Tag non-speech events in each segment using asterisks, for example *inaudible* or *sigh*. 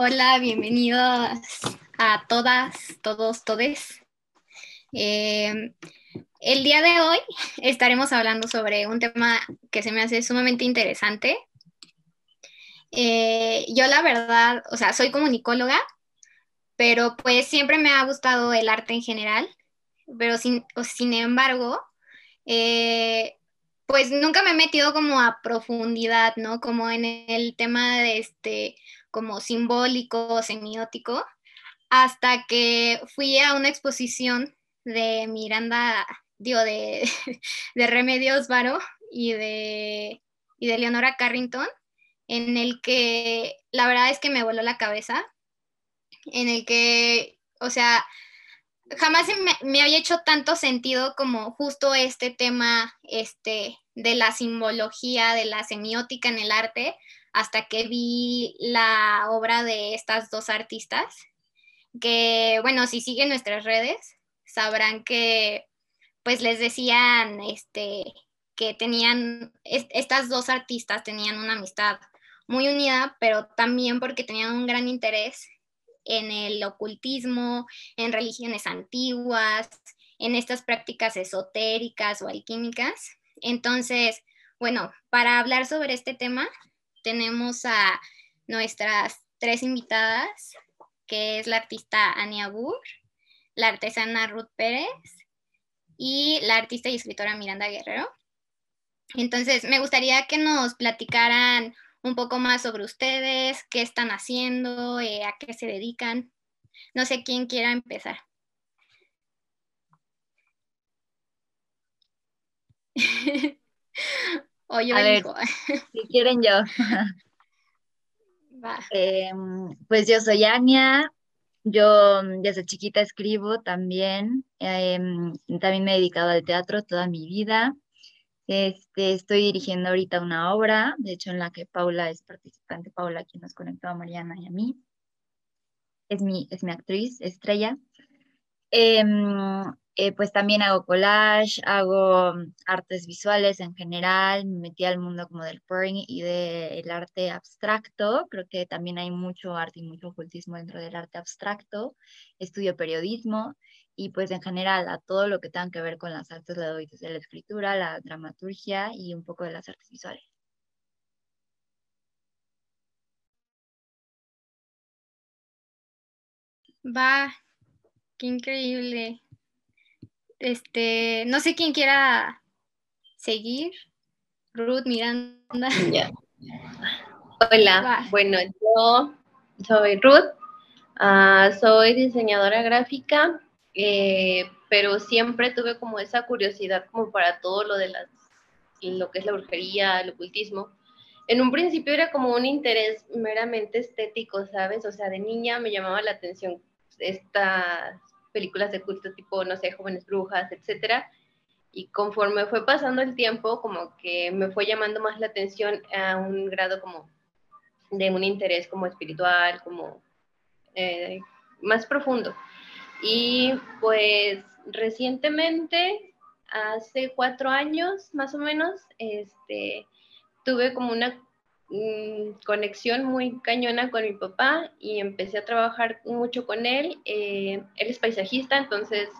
Hola, bienvenidos a todas, todos, todes. Eh, el día de hoy estaremos hablando sobre un tema que se me hace sumamente interesante. Eh, yo la verdad, o sea, soy comunicóloga, pero pues siempre me ha gustado el arte en general, pero sin, sin embargo, eh, pues nunca me he metido como a profundidad, ¿no? Como en el tema de este, como simbólico, semiótico, hasta que fui a una exposición de Miranda, digo, de, *laughs* de Remedios Varo y de, y de Leonora Carrington, en el que la verdad es que me voló la cabeza, en el que, o sea, jamás me, me, había hecho tanto sentido como justo este tema este, de la simbología, de la semiótica en el arte, hasta que vi la obra de estas dos artistas, que bueno, si siguen nuestras redes, sabrán que pues les decían este, que tenían, estas dos artistas tenían una amistad muy unida, pero también porque tenían un gran interés en el ocultismo, en religiones antiguas, en estas prácticas esotéricas o alquímicas. Entonces, bueno, para hablar sobre este tema, tenemos a nuestras tres invitadas, que es la artista Ania Burr, la artesana Ruth Pérez y la artista y escritora Miranda Guerrero. Entonces, me gustaría que nos platicaran un poco más sobre ustedes, qué están haciendo, eh, a qué se dedican. No sé quién quiera empezar. *laughs* o yo si quieren yo. *laughs* Em, pues yo soy Ania, yo desde chiquita escribo también, em, también me he dedicado al teatro toda mi vida. Este, estoy dirigiendo ahorita una obra, de hecho en la que Paula es participante, Paula quien nos conectó a Mariana y a mí. Es mi, es mi actriz, estrella. Em, eh, pues también hago collage, hago mm, artes visuales en general, me metí al mundo como del pouring y del arte abstracto, creo que también hay mucho arte y mucho ocultismo dentro del arte abstracto, estudio periodismo y pues en general a todo lo que tenga que ver con las artes le doy desde la escritura, la dramaturgia y un poco de las artes visuales. Va, qué increíble. Este, no sé quién quiera seguir. Ruth Miranda. *laughs* Hola, bueno, yo soy Ruth, ah, soy diseñadora gráfica eh, pero siempre tuve como esa curiosidad como para todo lo de las, lo que es la brujería, el ocultismo. En un principio era como un interés meramente estético, ¿sabes? O sea, de niña me llamaba la atención estas películas de culto tipo, no sé, jóvenes brujas, etcétera. Y conforme fue pasando el tiempo, como que me fue llamando más la atención a un grado como de un interés como espiritual, como eh, más profundo. Y pues recientemente, hace cuatro años más o menos, este, tuve como una conexión muy cañona con mi papá y empecé a trabajar mucho con él. Eh, él es paisajista, entonces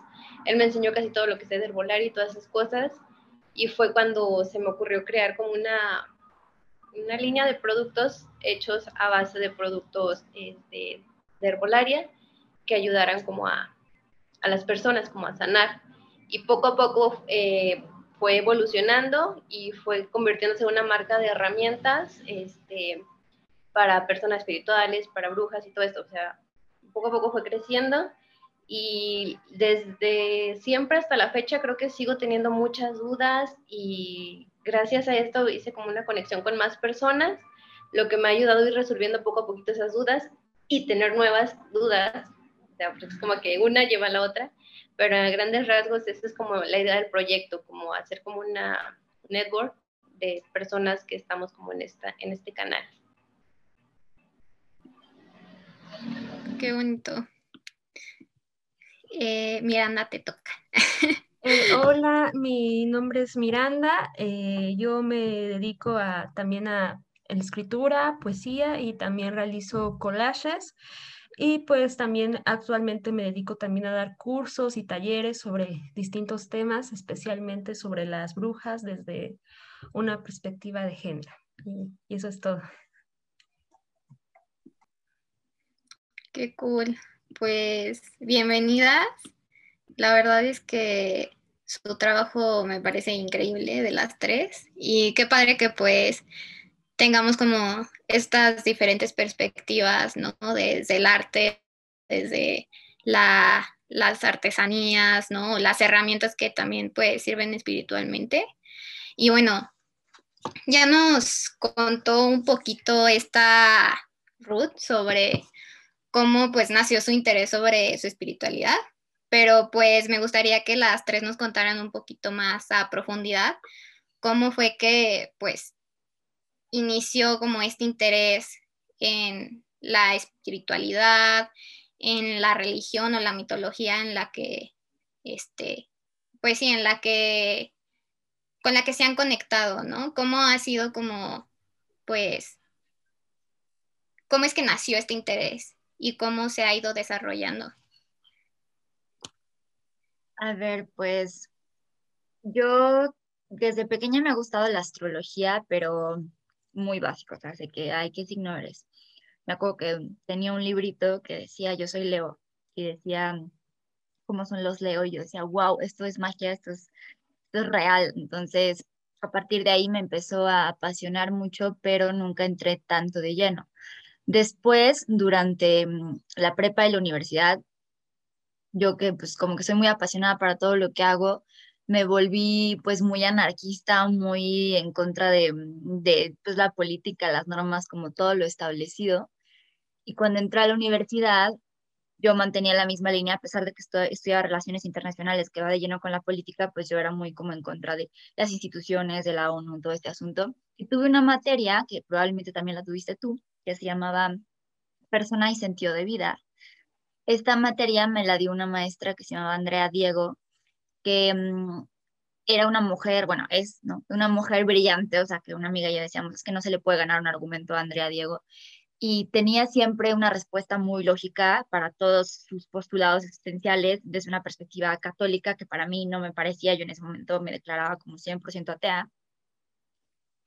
él me enseñó casi todo lo que sé de herbolario y todas esas cosas. Y fue cuando se me ocurrió crear como una, una línea de productos hechos a base de productos este, de herbolaria que ayudaran como a, a las personas, como a sanar. Y poco a poco eh, fue evolucionando y fue convirtiéndose en una marca de herramientas este, para personas espirituales, para brujas y todo esto. O sea, poco a poco fue creciendo y desde siempre hasta la fecha creo que sigo teniendo muchas dudas y gracias a esto hice como una conexión con más personas, lo que me ha ayudado a ir resolviendo poco a poquito esas dudas y tener nuevas dudas sea, pues, es como que una lleva a la otra, pero a grandes rasgos esa es como la idea del proyecto, como hacer como una network de personas que estamos como en, esta, en este canal. Qué bonito. Eh, Miranda, te toca. *laughs* Eh, hola, mi nombre es Miranda. Eh, yo me dedico a, también a escritura, poesía y también realizo collages. Y pues también actualmente me dedico también a dar cursos y talleres sobre distintos temas, especialmente sobre las brujas desde una perspectiva de género. Y, eso es todo. Qué cool. Pues bienvenidas. La verdad es que su trabajo me parece increíble de las tres y qué padre que pues tengamos como estas diferentes perspectivas, ¿no? Desde el arte, desde la, las artesanías, ¿no? Las herramientas que también pues sirven espiritualmente. Y bueno, ya nos contó un poquito esta Ruth sobre cómo pues nació su interés sobre su espiritualidad, pero pues me gustaría que las tres nos contaran un poquito más a profundidad cómo fue que pues inició como este interés en la espiritualidad, en la religión o la mitología en la que, este, pues sí, en la que, con la que se han conectado, ¿no? ¿Cómo ha sido como, pues, cómo es que nació este interés y cómo se ha ido desarrollando? A ver, pues, yo desde pequeña me ha gustado la astrología, pero muy básico, o sea, de que hay que ignores. Me acuerdo que tenía un librito que decía yo soy Leo y decía cómo son los Leo y yo decía, wow, esto es magia, esto es, esto es real. Entonces, a partir de ahí me empezó a apasionar mucho, pero nunca entré tanto de lleno. Después, durante mm, la prepa y la universidad, yo que pues como que soy muy apasionada para todo lo que hago, me volví pues muy anarquista, muy en contra de, de pues, la política, las normas, como todo lo establecido. Y cuando entré a la universidad, yo mantenía la misma línea, a pesar de que estudiaba relaciones internacionales, que va de lleno con la política, pues yo era muy como en contra de las instituciones, de la ONU, todo este asunto. Y tuve una materia, que probablemente también la tuviste tú, que se llamaba Persona y Sentido de Vida. Esta materia me la dio una maestra que se llamaba Andrea Diego, que mm, era una mujer, bueno, es, ¿no? Una mujer brillante, o sea, que una amiga y yo decíamos, es que no se le puede ganar un argumento a Andrea Diego. Y tenía siempre una respuesta muy lógica para todos sus postulados existenciales desde una perspectiva católica que para mí no me parecía, yo en ese momento me declaraba como 100% atea.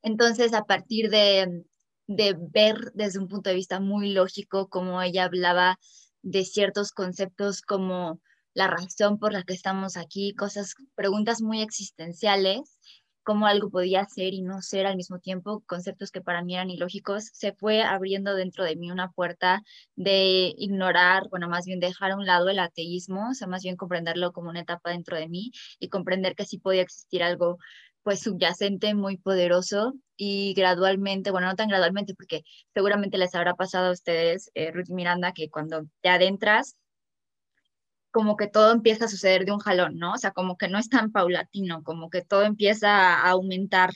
Entonces, a partir de, de ver desde un punto de vista muy lógico cómo ella hablaba de ciertos conceptos como la razón por la que estamos aquí, cosas, preguntas muy existenciales, cómo algo podía ser y no ser al mismo tiempo, conceptos que para mí eran ilógicos, se fue abriendo dentro de mí una puerta de ignorar, bueno, más bien dejar a un lado el ateísmo, o sea, más bien comprenderlo como una etapa dentro de mí y comprender que sí podía existir algo pues subyacente, muy poderoso y gradualmente, bueno, no tan gradualmente porque seguramente les habrá pasado a ustedes, eh, Ruth Miranda, que cuando te adentras como que todo empieza a suceder de un jalón, ¿no? O sea, como que no es tan paulatino, como que todo empieza a aumentar.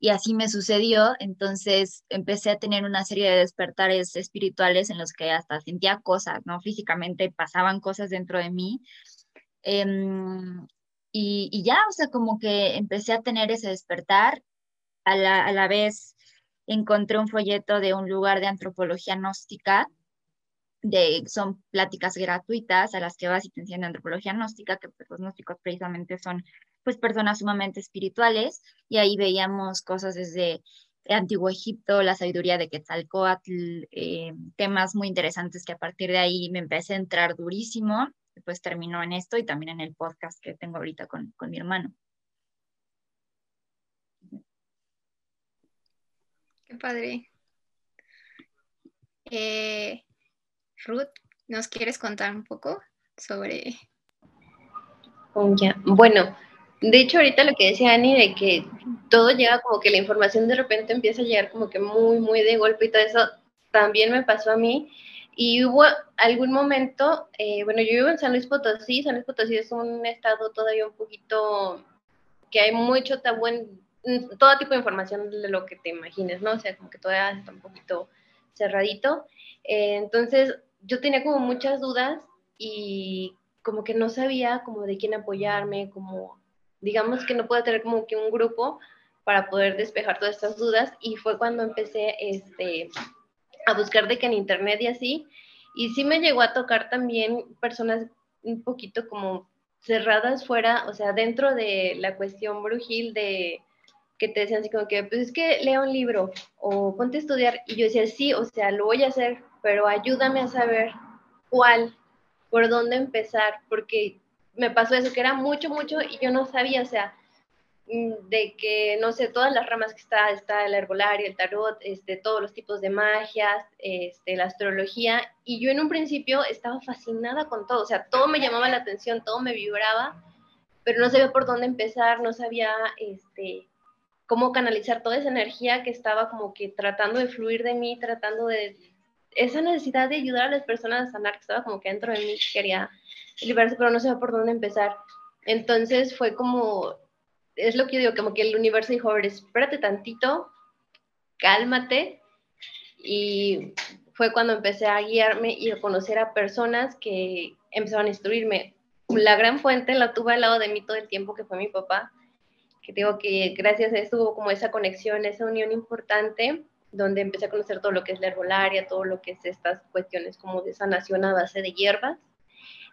Y así me sucedió, entonces empecé a tener una serie de despertares espirituales en los que hasta sentía cosas, ¿no? Físicamente pasaban cosas dentro de mí. Em, y, y, ya, o sea, como que empecé a tener ese despertar. A la, a la vez encontré un folleto de un lugar de antropología gnóstica son pláticas gratuitas a las que vas y te enseñan antropología gnóstica, que pues, los gnósticos precisamente son pues personas sumamente espirituales, y ahí veíamos cosas desde Antiguo Egipto, la sabiduría de Quetzalcoatl, eh, temas muy interesantes que a partir de ahí me empecé a entrar durísimo, después terminó en esto y también en el podcast que tengo ahorita con, con mi hermano. Qué padre. Eh, Ruth, ¿nos quieres contar un poco sobre... Oh, bueno, de hecho ahorita lo que decía Ani de que todo llega como que la información de repente empieza a llegar como que muy, muy de golpe y todo eso, también me pasó a mí. Y hubo algún momento, eh, bueno, yo vivo en San Luis Potosí, San Luis Potosí es un estado todavía un poquito que hay mucho tabú en todo tipo de información de lo que te imagines, ¿no? O sea, como que todavía está un poquito cerradito. Eh, entonces, yo tenía como muchas dudas y como que no sabía como de quién apoyarme, como digamos que no puedo tener como que un grupo para poder despejar todas estas dudas y fue cuando empecé este, a buscar de que en internet y así, y sí me llegó a tocar también personas un poquito como cerradas fuera, o sea, dentro de la cuestión brujil de que te decían así como que, pues es que lea un libro o ponte a estudiar, y yo decía, sí, o sea, lo voy a hacer, pero ayúdame a saber cuál, por dónde empezar, porque me pasó eso, que era mucho, mucho, y yo no sabía, o sea, Mm, de que, no sé, todas las ramas que está, está el herbolario, el tarot, este, todos los tipos de magias, este, la astrología, y yo en un principio estaba fascinada con todo, o sea, todo me llamaba la atención, todo me vibraba, pero no sabía por dónde empezar, no sabía, este, cómo canalizar toda esa energía que estaba como que tratando de fluir de mí, tratando de, esa necesidad de ayudar a las personas a sanar, que estaba como que dentro de mí, quería liberarse, pero no sabía por dónde empezar. Entonces fue como es lo que yo digo, como que el universo dijo, espérate tantito, cálmate. Y fue cuando empecé a guiarme y a conocer a personas que empezaron a instruirme. La gran fuente la tuve al lado de mí todo el tiempo, que fue mi papá, que digo que gracias a eso hubo como esa conexión, esa unión importante, donde empecé a conocer todo lo que es la herbolaria, todo lo que es estas cuestiones como de sanación a base de hierbas.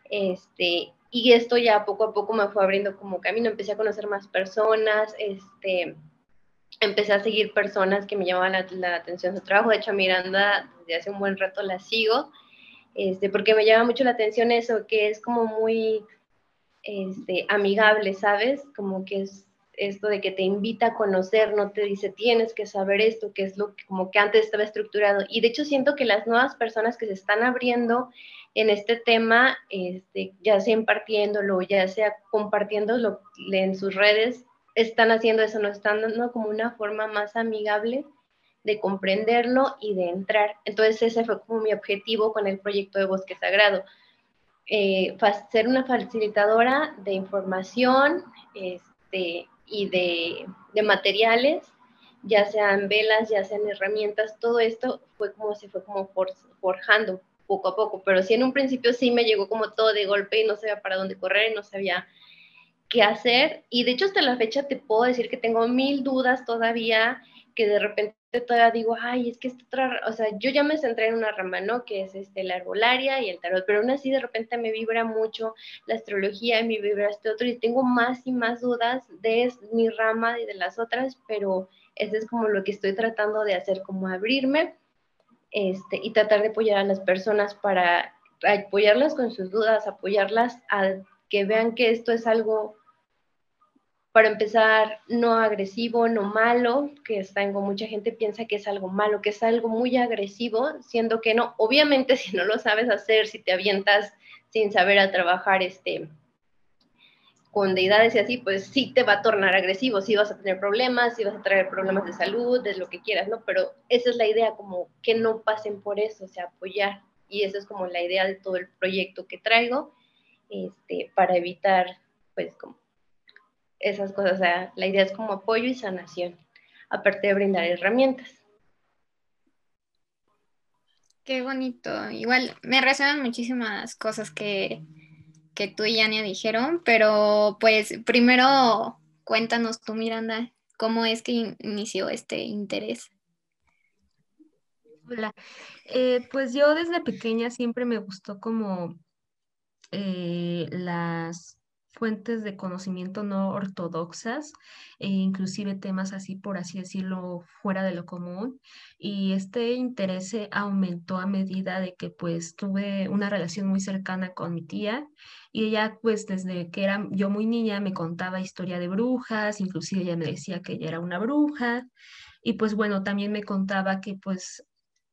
Este, y esto ya poco a poco me fue abriendo como camino, empecé a conocer más personas, este, empecé a seguir personas que me llamaban la, atención su trabajo, de hecho Miranda desde hace un buen rato la sigo, este, porque me llama mucho la atención eso, que es como muy este, amigable, ¿sabes? Como que es esto de que te invita a conocer, no te dice tienes que saber esto, que es lo que como que antes estaba estructurado. Y de hecho siento que las nuevas personas que se están abriendo en este tema, este, ya sea impartiéndolo, ya sea compartiéndolo en sus redes, están haciendo eso, nos están dando como una forma más amigable de comprenderlo y de entrar. Entonces ese fue como mi objetivo con el proyecto de Bosque Sagrado. Eh, ser una facilitadora de información este, y de, de, materiales, ya sean velas, ya sean herramientas, todo esto fue como se fue como forjando poco a poco, pero sí en un principio sí me llegó como todo de golpe y no sabía para dónde correr, y no sabía qué hacer. Y de hecho hasta la fecha te puedo decir que tengo mil dudas todavía, que de repente todavía digo, ay, es que esta otra, o sea, yo ya me centré en una rama, ¿no? Que es este, la arbolaria y el tarot, pero aún así de repente me vibra mucho la astrología y me vibra este otro y tengo más y más dudas de mi rama y de las otras, pero eso es como lo que estoy tratando de hacer, como abrirme este, y tratar de apoyar a las personas para apoyarlas con sus dudas, apoyarlas a que vean que esto es algo, para empezar, no agresivo, no malo, que tengo mucha gente piensa que es algo malo, que es algo muy agresivo, siendo que no, obviamente *laughs* si no lo sabes hacer, si te avientas sin saber a trabajar este, con deidades y así, pues sí te va a tornar agresivo, sí vas a tener problemas, sí vas a traer problemas de salud, de lo que quieras, ¿no? Pero esa es la idea, como que no pasen por eso, o sea, apoyar. Y esa es como la idea de todo el proyecto que traigo, este, para evitar, pues, como esas cosas. O sea, la idea es como apoyo y sanación, aparte de brindar herramientas. Qué bonito. Igual me resuenan muchísimas cosas que, que tú y Yania dijeron, pero pues primero cuéntanos tú, Miranda, cómo es que inició este interés. Hola, eh, pues yo desde pequeña siempre me gustó como eh, las fuentes de conocimiento no ortodoxas e inclusive temas así, por así decirlo, fuera de lo común. Y este interés aumentó a medida de que pues tuve una relación muy cercana con mi tía y ella pues desde que era yo muy niña me contaba historia de brujas, inclusive ella me decía que ella era una bruja y pues bueno, también me contaba que pues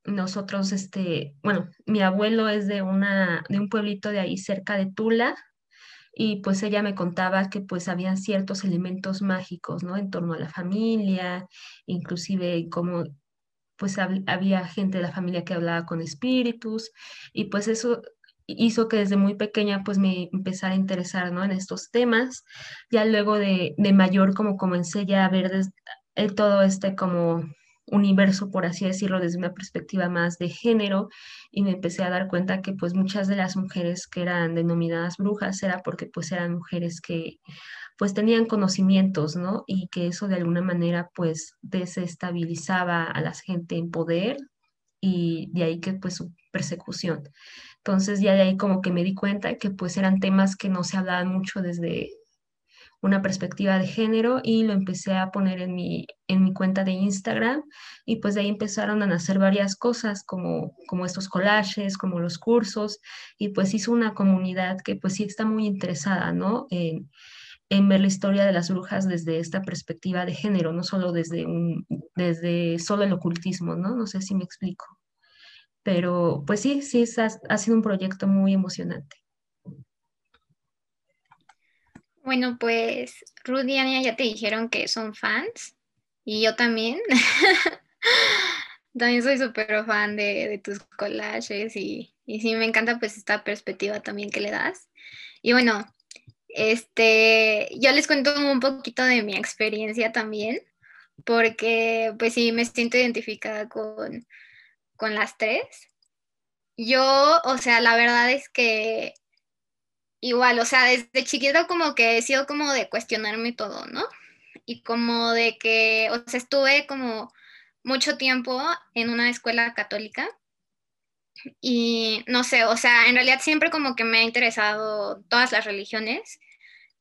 nosotros, este, bueno, mi abuelo es de una, de un pueblito de ahí cerca de Tula, y pues ella me contaba que pues había ciertos elementos mágicos, ¿no? En torno a la familia, inclusive como pues había gente de la familia que hablaba con espíritus y pues eso hizo que desde muy pequeña pues me empezara a interesar, ¿no? En estos temas. Ya luego de, de mayor como comencé ya a ver eh, todo este como universo, por así decirlo, desde una perspectiva más de género y me empecé a dar cuenta que pues muchas de las mujeres que eran denominadas brujas era porque pues eran mujeres que pues tenían conocimientos, ¿no? Y que eso de alguna manera pues desestabilizaba a la gente en poder y de ahí que pues su persecución. Entonces ya de ahí como que me di cuenta que pues eran temas que no se hablaban mucho desde una perspectiva de género y lo empecé a poner en mi, en mi cuenta de Instagram y pues de ahí empezaron a nacer varias cosas como, como estos collages, como los cursos y pues hizo una comunidad que pues sí está muy interesada, ¿no? En, en ver la historia de las brujas desde esta perspectiva de género, no solo desde un, desde solo el ocultismo, ¿no? No sé si me explico. Pero pues sí, sí, ha, ha sido un proyecto muy emocionante. Bueno, pues Rudy y Ania ya te dijeron que son fans y yo también. *laughs* también soy súper fan de, tus collages y, y sí, me encanta pues esta perspectiva también que le das. Y bueno, este, yo les cuento un poquito de mi experiencia también, porque pues sí, me siento identificada con, con las tres. Yo, o sea, la verdad es que igual, o sea, desde chiquito como que he sido como de cuestionarme todo, ¿no? Y como de que, o sea, estuve como mucho tiempo en una escuela católica y no sé, o sea, en realidad siempre como que me ha interesado todas las religiones.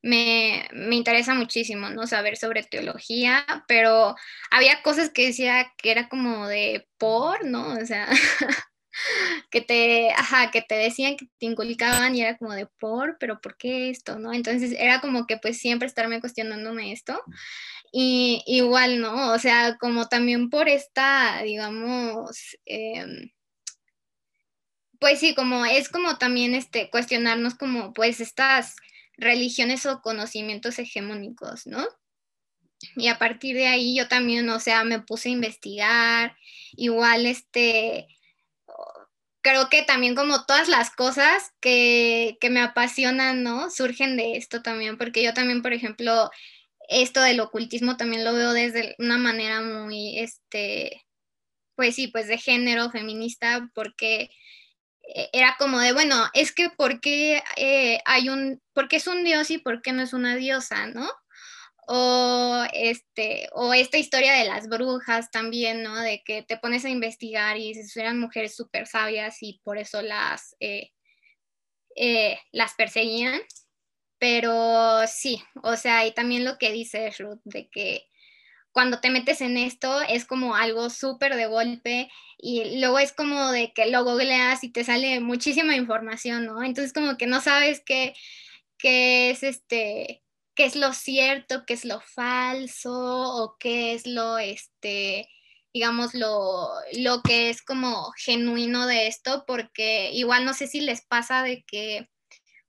Me, me, interesa muchísimo, ¿no? Saber sobre teología, pero había cosas que decía que era como de por, ¿no? O sea, *laughs* *laughs* que te, ajá, que te decían que te inculcaban y era como de por, pero ¿por qué esto? ¿No? Entonces era como que pues siempre estarme cuestionándome esto. Y igual, ¿no? O sea, como también por esta, digamos, em, pues sí, como es como también este, cuestionarnos como pues estas religiones o conocimientos hegemónicos, ¿no? Y a partir de ahí yo también, o sea, me puse a investigar, igual este, creo que también como todas las cosas que, me apasionan, ¿no? Surgen de esto también, porque yo también, por ejemplo, esto del ocultismo también lo veo desde una manera muy, este, pues sí, pues de género feminista, porque eh, era como de, bueno, es que ¿por qué eh, hay un, por qué es un dios y por qué no es una diosa, ¿no? O este o esta historia de las brujas también, ¿no? De que te pones a investigar y dices, eran mujeres súper sabias y por eso las, eh, eh, las perseguían. Pero sí, o sea, y también lo que dice Ruth, de que cuando te metes en esto es como algo súper de golpe y luego es como de que lo googleas y te sale muchísima información, ¿no? Entonces como que no sabes qué, qué es este qué es lo cierto, qué es lo falso o qué es lo, este, digamos, lo, lo que es como genuino de esto, porque igual no sé si les pasa de que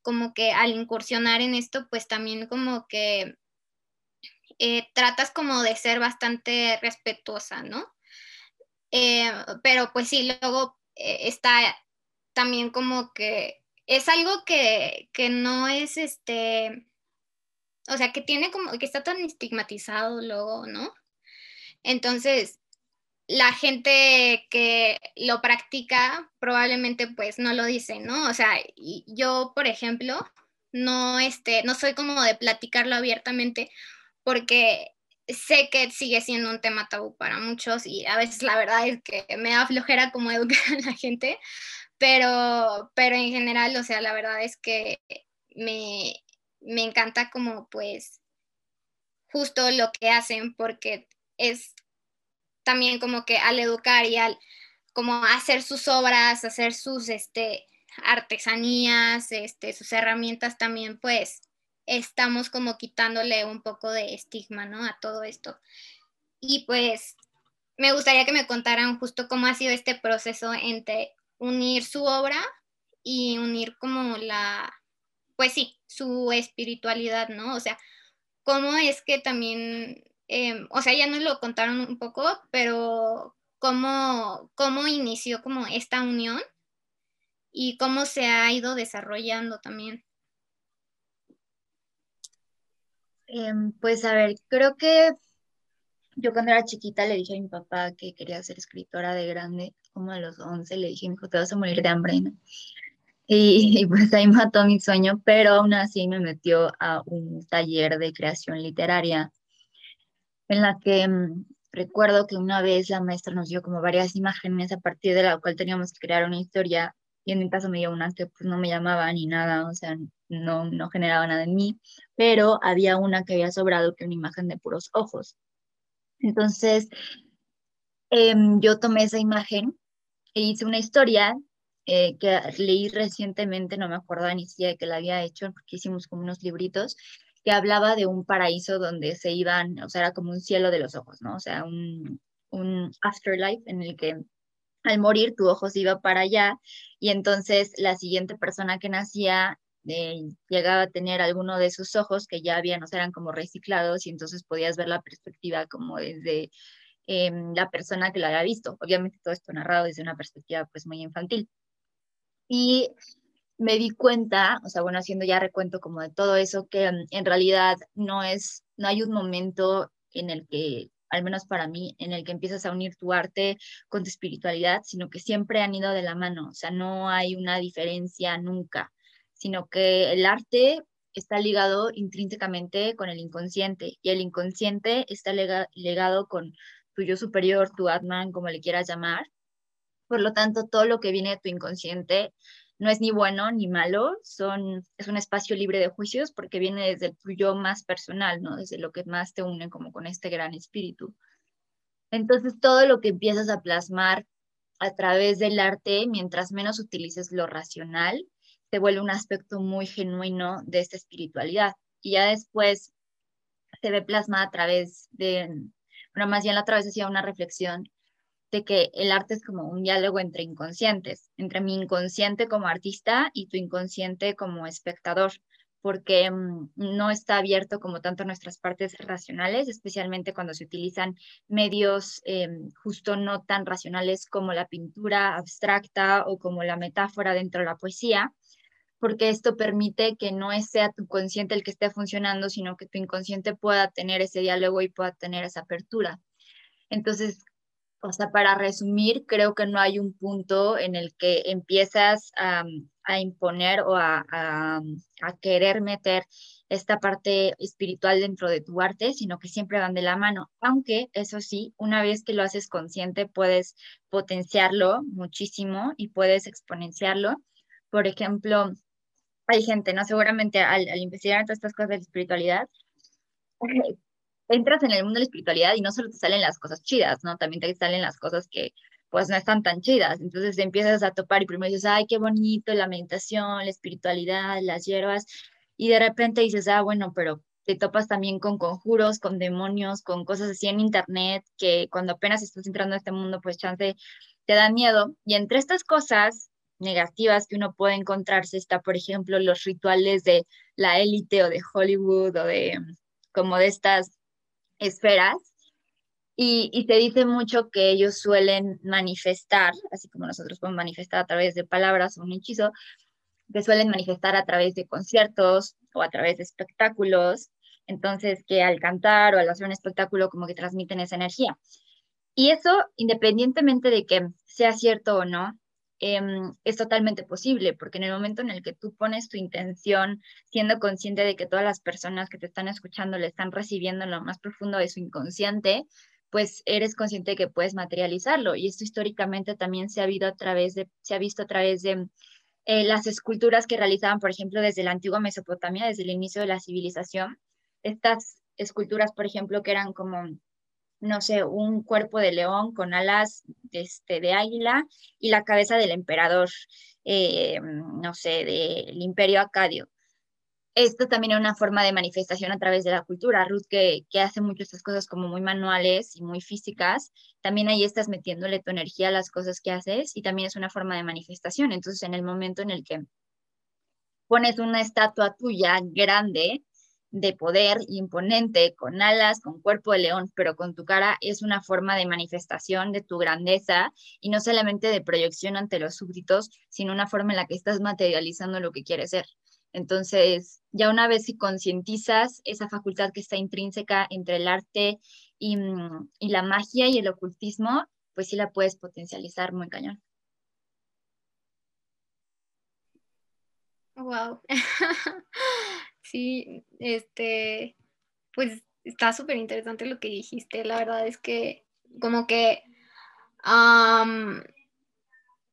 como que al incursionar en esto, pues también como que eh, tratas como de ser bastante respetuosa, ¿no? Eh, pero pues sí, luego eh, está también como que es algo que, que no es este o sea, que tiene como, que está tan estigmatizado luego, ¿no? Entonces, la gente que lo practica probablemente pues no lo dice, ¿no? O sea, yo, por ejemplo, no, este, no soy como de platicarlo abiertamente porque sé que sigue siendo un tema tabú para muchos y a veces la verdad es que me da flojera como *laughs* educar a la gente, pero, pero en general, o sea, la verdad es que me, me encanta como pues justo lo que hacen porque es también como que al educar y al como hacer sus obras, hacer sus este, artesanías, este, sus herramientas también, pues estamos como quitándole un poco de estigma, ¿no? A todo esto. Y pues me gustaría que me contaran justo cómo ha sido este proceso entre unir su obra y unir como la, pues sí, su espiritualidad, ¿no? O sea, cómo es que también, em, o sea, ya nos lo contaron un poco, pero cómo, cómo inició como esta unión y cómo se ha ido desarrollando también. Em, pues a ver, creo que yo cuando era chiquita le dije a mi papá que quería ser escritora de grande, como a los 11, le dije, hijo, te vas a morir de hambre, ¿no? Y, *laughs* y, pues ahí mató mi sueño, pero aún así me metió a un taller de creación literaria en la que mm, recuerdo que una vez la maestra nos dio como varias imágenes a partir de la cual teníamos que crear una historia y en mi caso me dio una que pues no me llamaba ni nada, o sea, no, no generaba nada en mí, pero había una que había sobrado que una imagen de puros ojos. Entonces, em, yo tomé esa imagen e hice una historia eh, que leí recientemente, no me acuerdo ni siquiera que la había hecho, porque hicimos como unos libritos, que hablaba de un paraíso donde se iban, o sea, era como un cielo de los ojos, ¿no? O sea, un, un afterlife en el que al morir tu ojo se iba para allá y entonces la siguiente persona que nacía eh, llegaba a tener alguno de sus ojos que ya habían, o sea, eran como reciclados y entonces podías ver la perspectiva como desde em, la persona que lo había visto. Obviamente todo esto narrado desde una perspectiva pues muy infantil. Y me di cuenta, o sea, bueno, haciendo ya recuento como de todo eso, que mm, en realidad no es, no hay un momento en el que, al menos para mí, en el que empiezas a unir tu arte con tu espiritualidad, sino que siempre han ido de la mano, o sea, no hay una diferencia nunca, sino que el arte está ligado intrínsecamente con el inconsciente y el inconsciente está ligado con tu yo superior, tu Atman, como le quieras llamar. Por lo tanto, todo lo que viene de tu inconsciente no es ni bueno ni malo, son, es un espacio libre de juicios porque viene desde el tuyo más personal, ¿no? Desde lo que más te une como con este gran espíritu. Entonces, todo lo que empiezas a plasmar a través del arte, mientras menos utilices lo racional, se vuelve un aspecto muy genuino de esta espiritualidad. Y ya después se ve plasmada a través de, bueno, más bien la través hacía una reflexión de que el arte es como un diálogo entre inconscientes, entre mi inconsciente como artista y tu inconsciente como espectador, porque mm, no está abierto como tanto nuestras partes racionales, especialmente cuando se utilizan medios em, justo no tan racionales como la pintura abstracta o como la metáfora dentro de la poesía, porque esto permite que no sea tu consciente el que esté funcionando, sino que tu inconsciente pueda tener ese diálogo y pueda tener esa apertura. Entonces, o sea, para resumir, creo que no hay un punto en el que empiezas a, imponer o a, querer meter esta parte espiritual dentro de tu arte, sino que siempre van de la mano. Aunque, eso sí, una vez que lo haces consciente, puedes potenciarlo muchísimo y puedes exponenciarlo. Por ejemplo, hay gente, ¿no? Seguramente al, al investigar todas estas cosas de espiritualidad, entras en el mundo de la espiritualidad y no solo te salen las cosas chidas, ¿no? También te salen las cosas que pues no están tan chidas. Entonces empiezas a topar y primero dices, ay, qué bonito la meditación, la espiritualidad, las hierbas, y de repente dices, ah, bueno, pero te topas también con conjuros, con demonios, con cosas así en internet que cuando apenas estás entrando a este mundo, pues chance te dan miedo. Y entre estas cosas negativas que uno puede encontrarse está, por ejemplo, los rituales de la élite o de Hollywood o de como de estas esferas y, y, te dice mucho que ellos suelen manifestar, así como nosotros podemos manifestar a través de palabras o un hechizo, que suelen manifestar a través de conciertos o a través de espectáculos, entonces que al cantar o al hacer un espectáculo como que transmiten esa energía. Y eso, independientemente de que sea cierto o no, Em, es totalmente posible, porque en el momento en el que tú pones tu intención, siendo consciente de que todas las personas que te están escuchando le están recibiendo en lo más profundo de su inconsciente, pues eres consciente de que puedes materializarlo. Y esto históricamente también se ha, a través de, se ha visto a través de eh, las esculturas que realizaban, por ejemplo, desde la antigua Mesopotamia, desde el inicio de la civilización. Estas esculturas, por ejemplo, que eran como no sé, un cuerpo de león con alas de, este, de águila y la cabeza del emperador, eh, no sé, del imperio acadio. Esto también es una forma de manifestación a través de la cultura. Ruth, que, que hace muchas estas cosas como muy manuales y muy físicas, también ahí estás metiéndole tu energía a las cosas que haces y también es una forma de manifestación. Entonces, en el momento en el que pones una estatua tuya grande, de poder imponente, con alas, con cuerpo de león, pero con tu cara es una forma de manifestación de tu grandeza y no solamente de proyección ante los súbditos, sino una forma en la que estás materializando lo que quieres ser. Entonces, ya una vez que concientizas esa facultad que está intrínseca entre el arte y, mm, y la magia y el ocultismo, pues sí la puedes potencializar muy cañón. Wow. *laughs* sí, este, pues está súper interesante lo que dijiste. La verdad es que como que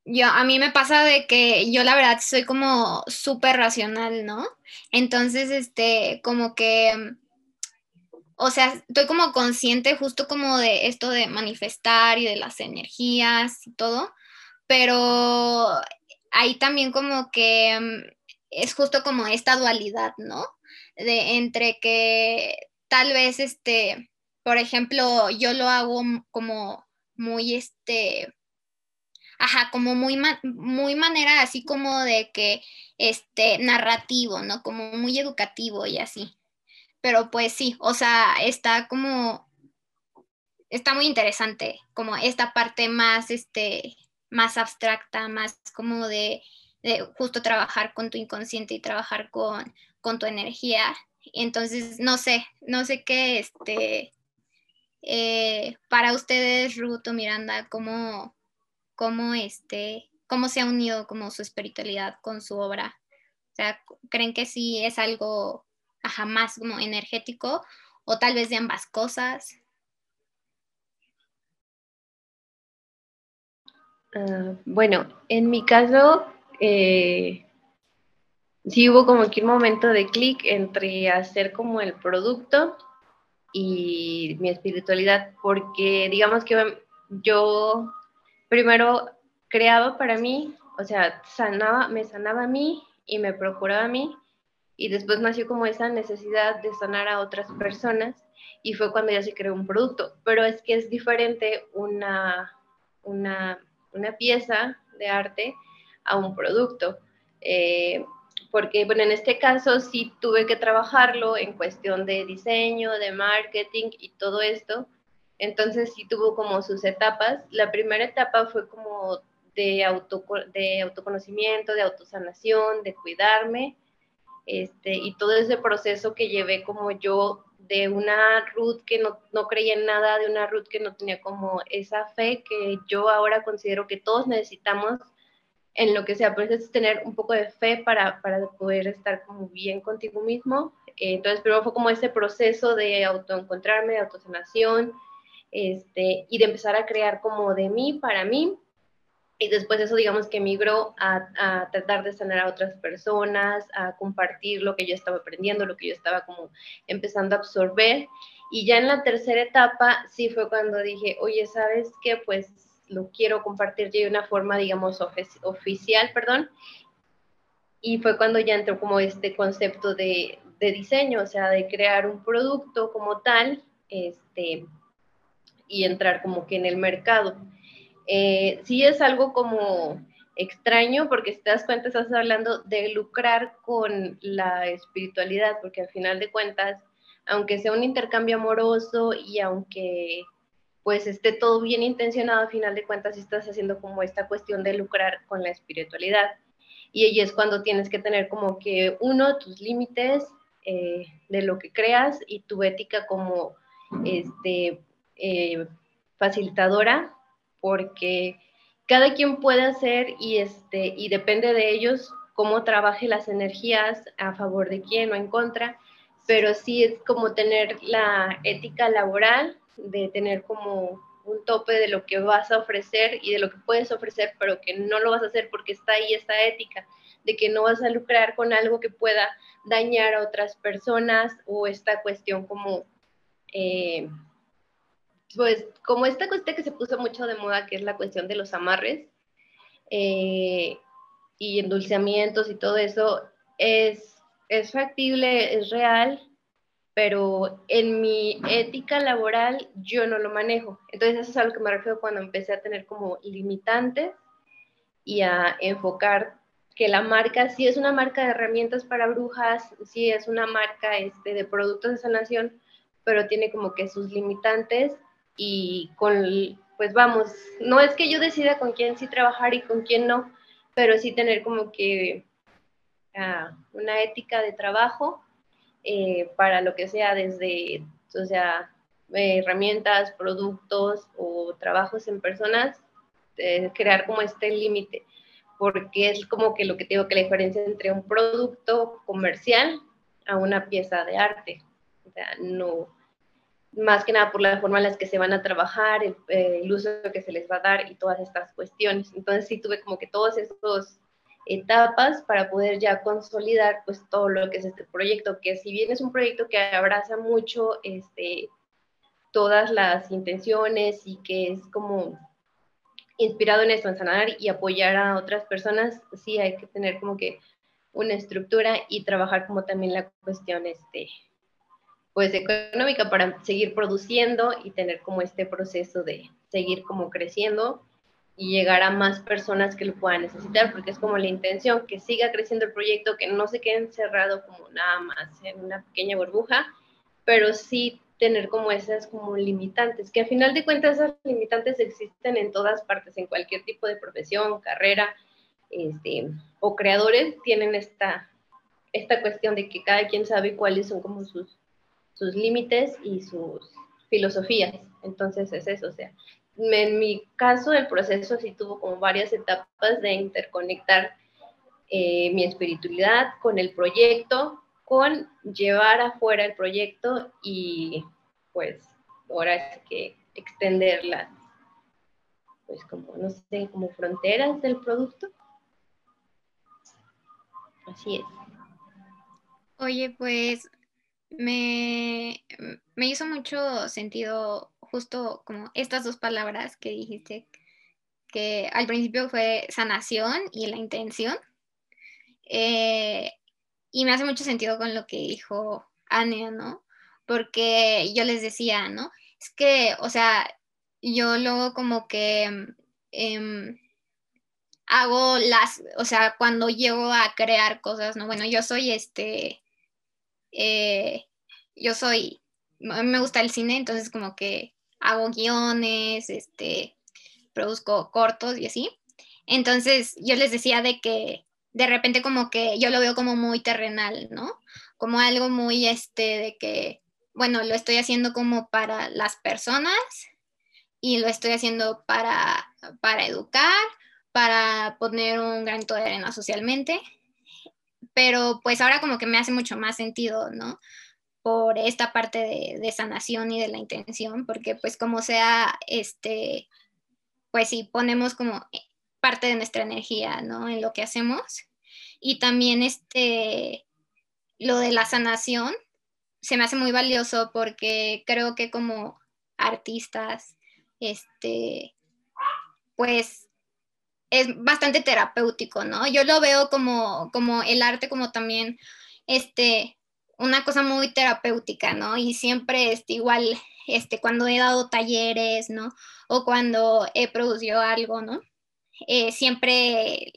yo, a mí me pasa de que yo la verdad soy como súper racional, ¿no? Entonces, este, como que, o sea, estoy como consciente justo como de esto de manifestar y de las energías y todo, pero ahí también como que es justo como esta dualidad, ¿no? De entre que tal vez, este, por ejemplo, yo lo hago como muy, este, ajá, como muy, muy manera así como de que, este, narrativo, ¿no? Como muy educativo y así. Pero pues sí, o sea, está como, está muy interesante, como esta parte más, este, más abstracta, más como de, justo trabajar con tu inconsciente y trabajar con, con tu energía. Entonces, no sé, no sé qué, este, eh, para ustedes, Ruth o Miranda, ¿cómo, cómo, este, cómo se ha unido como su espiritualidad con su obra? O sea, ¿creen que sí es algo jamás como energético o tal vez de ambas cosas? Ah, bueno, en mi caso, eh, sí hubo como que un momento de clic entre hacer como el producto y mi espiritualidad, porque digamos que yo primero creaba para mí, o sea, sanaba, me sanaba a mí y me procuraba a mí, y después nació como esa necesidad de sanar a otras personas, y fue cuando ya se creó un producto, pero es que es diferente una, una, una pieza de arte a un producto. Eh, porque bueno, en este caso sí tuve que trabajarlo en cuestión de diseño, de marketing y todo esto. Entonces sí tuvo como sus etapas. La primera etapa fue como de, auto, de autoconocimiento, de autosanación, de cuidarme, este, y todo ese proceso que llevé como yo de una Ruth que no, no, creía en nada, de una Ruth que no tenía como esa fe que yo ahora considero que todos necesitamos en lo que sea, pues es tener un poco de fe para, para poder estar como bien contigo mismo. Eh, entonces, primero fue como ese proceso de autoencontrarme, de autosanación, este, y de empezar a crear como de mí, para mí. Y después eso, digamos que migró a, a, tratar de sanar a otras personas, a compartir lo que yo estaba aprendiendo, lo que yo estaba como empezando a absorber. Y ya en la tercera etapa, sí fue cuando dije, oye, ¿sabes qué? Pues lo quiero compartir de una forma, digamos, oficial, perdón. Y fue cuando ya entró como este concepto de, de, diseño, o sea, de crear un producto como tal, este, y entrar como que en el mercado. Eh, sí es algo como extraño porque si te das cuenta estás hablando de lucrar con la espiritualidad, porque al final de cuentas, aunque sea un intercambio amoroso y aunque pues esté todo bien intencionado, a final de cuentas estás haciendo como esta cuestión de lucrar con la espiritualidad. Y ahí es cuando tienes que tener como que uno, tus límites eh, de lo que creas y tu ética como este, eh, facilitadora, porque cada quien puede hacer y, este, y depende de ellos cómo trabaje las energías a favor de quién o en contra, pero sí es como tener la ética laboral de tener como un tope de lo que vas a ofrecer y de lo que puedes ofrecer, pero que no lo vas a hacer porque está ahí esta ética, de que no vas a lucrar con algo que pueda dañar a otras personas o esta cuestión como, eh, pues como esta cuestión que se puso mucho de moda, que es la cuestión de los amarres eh, y endulzamientos y todo eso, es, es factible, es real, pero en mi ética laboral yo no lo manejo. Entonces eso es a lo que me refiero cuando empecé a tener como limitantes y a enfocar que la marca sí es una marca de herramientas para brujas, sí es una marca este, de productos de sanación, pero tiene como que sus limitantes y con, pues vamos, no es que yo decida con quién sí trabajar y con quién no, pero sí tener como que uh, una ética de trabajo eh, para lo que sea desde, o sea, eh, herramientas, productos o trabajos en personas, crear como este límite, porque es como que lo que digo que la diferencia entre un producto comercial a una pieza de arte. No, más que nada por la forma en la que se van a trabajar, el, uso que se les va a dar y todas estas cuestiones. Entonces sí tuve como que todas estas etapas para poder ya consolidar pues todo lo que es este proyecto, que si bien es un proyecto que abraza mucho este, todas las intenciones y que es como inspirado en esto, en sanar y apoyar a otras personas, sí hay que tener como que una estructura y trabajar como también la cuestión este, pues económica para seguir produciendo y tener como este proceso de seguir como creciendo y llegar a más personas que lo puedan necesitar, porque es como la intención, que siga creciendo el proyecto, que no se quede encerrado como nada más en una pequeña burbuja, pero sí tener como esas como limitantes, que a final de cuentas esas limitantes existen en todas partes, en cualquier tipo de profesión, carrera, este, o creadores tienen esta, esta cuestión de que cada quien sabe cuáles son como sus sus límites y sus filosofías. Entonces es eso, o sea, en mi caso el proceso sí tuvo como varias etapas de interconectar eh, mi espiritualidad con el proyecto, con llevar afuera el proyecto y pues ahora es que extender las, pues como, no sé, como fronteras del producto. Así es. Oye, pues me, me hizo mucho sentido justo como estas dos palabras que dijiste, que al principio fue sanación y la intención. Eh, y me hace mucho sentido con lo que dijo Ania, ¿no? Porque yo les decía, ¿no? Es que, o sea, yo luego como que em, hago las, o sea, cuando llego a crear cosas, ¿no? Bueno, yo soy este eh, yo soy, me gusta el cine, entonces como que hago guiones, este, produzco cortos y así. Entonces yo les decía de que de repente como que yo lo veo como muy terrenal, ¿no? Como algo muy este de que, bueno, lo estoy haciendo como para las personas y lo estoy haciendo para, para educar, para poner un granito de arena socialmente pero pues ahora como que me hace mucho más sentido, ¿no? Por esta parte de, sanación y de la intención, porque pues como sea, este, pues sí, ponemos como parte de nuestra energía, ¿no? En lo que hacemos. Y también este, lo de la sanación se me hace muy valioso porque creo que como artistas, este, pues es bastante terapéutico, ¿no? Yo lo veo como, como el arte, como también, este, una cosa muy terapéutica, ¿no? Y siempre, este, igual, este, cuando he dado talleres, ¿no? O cuando he producido algo, ¿no? Eh, siempre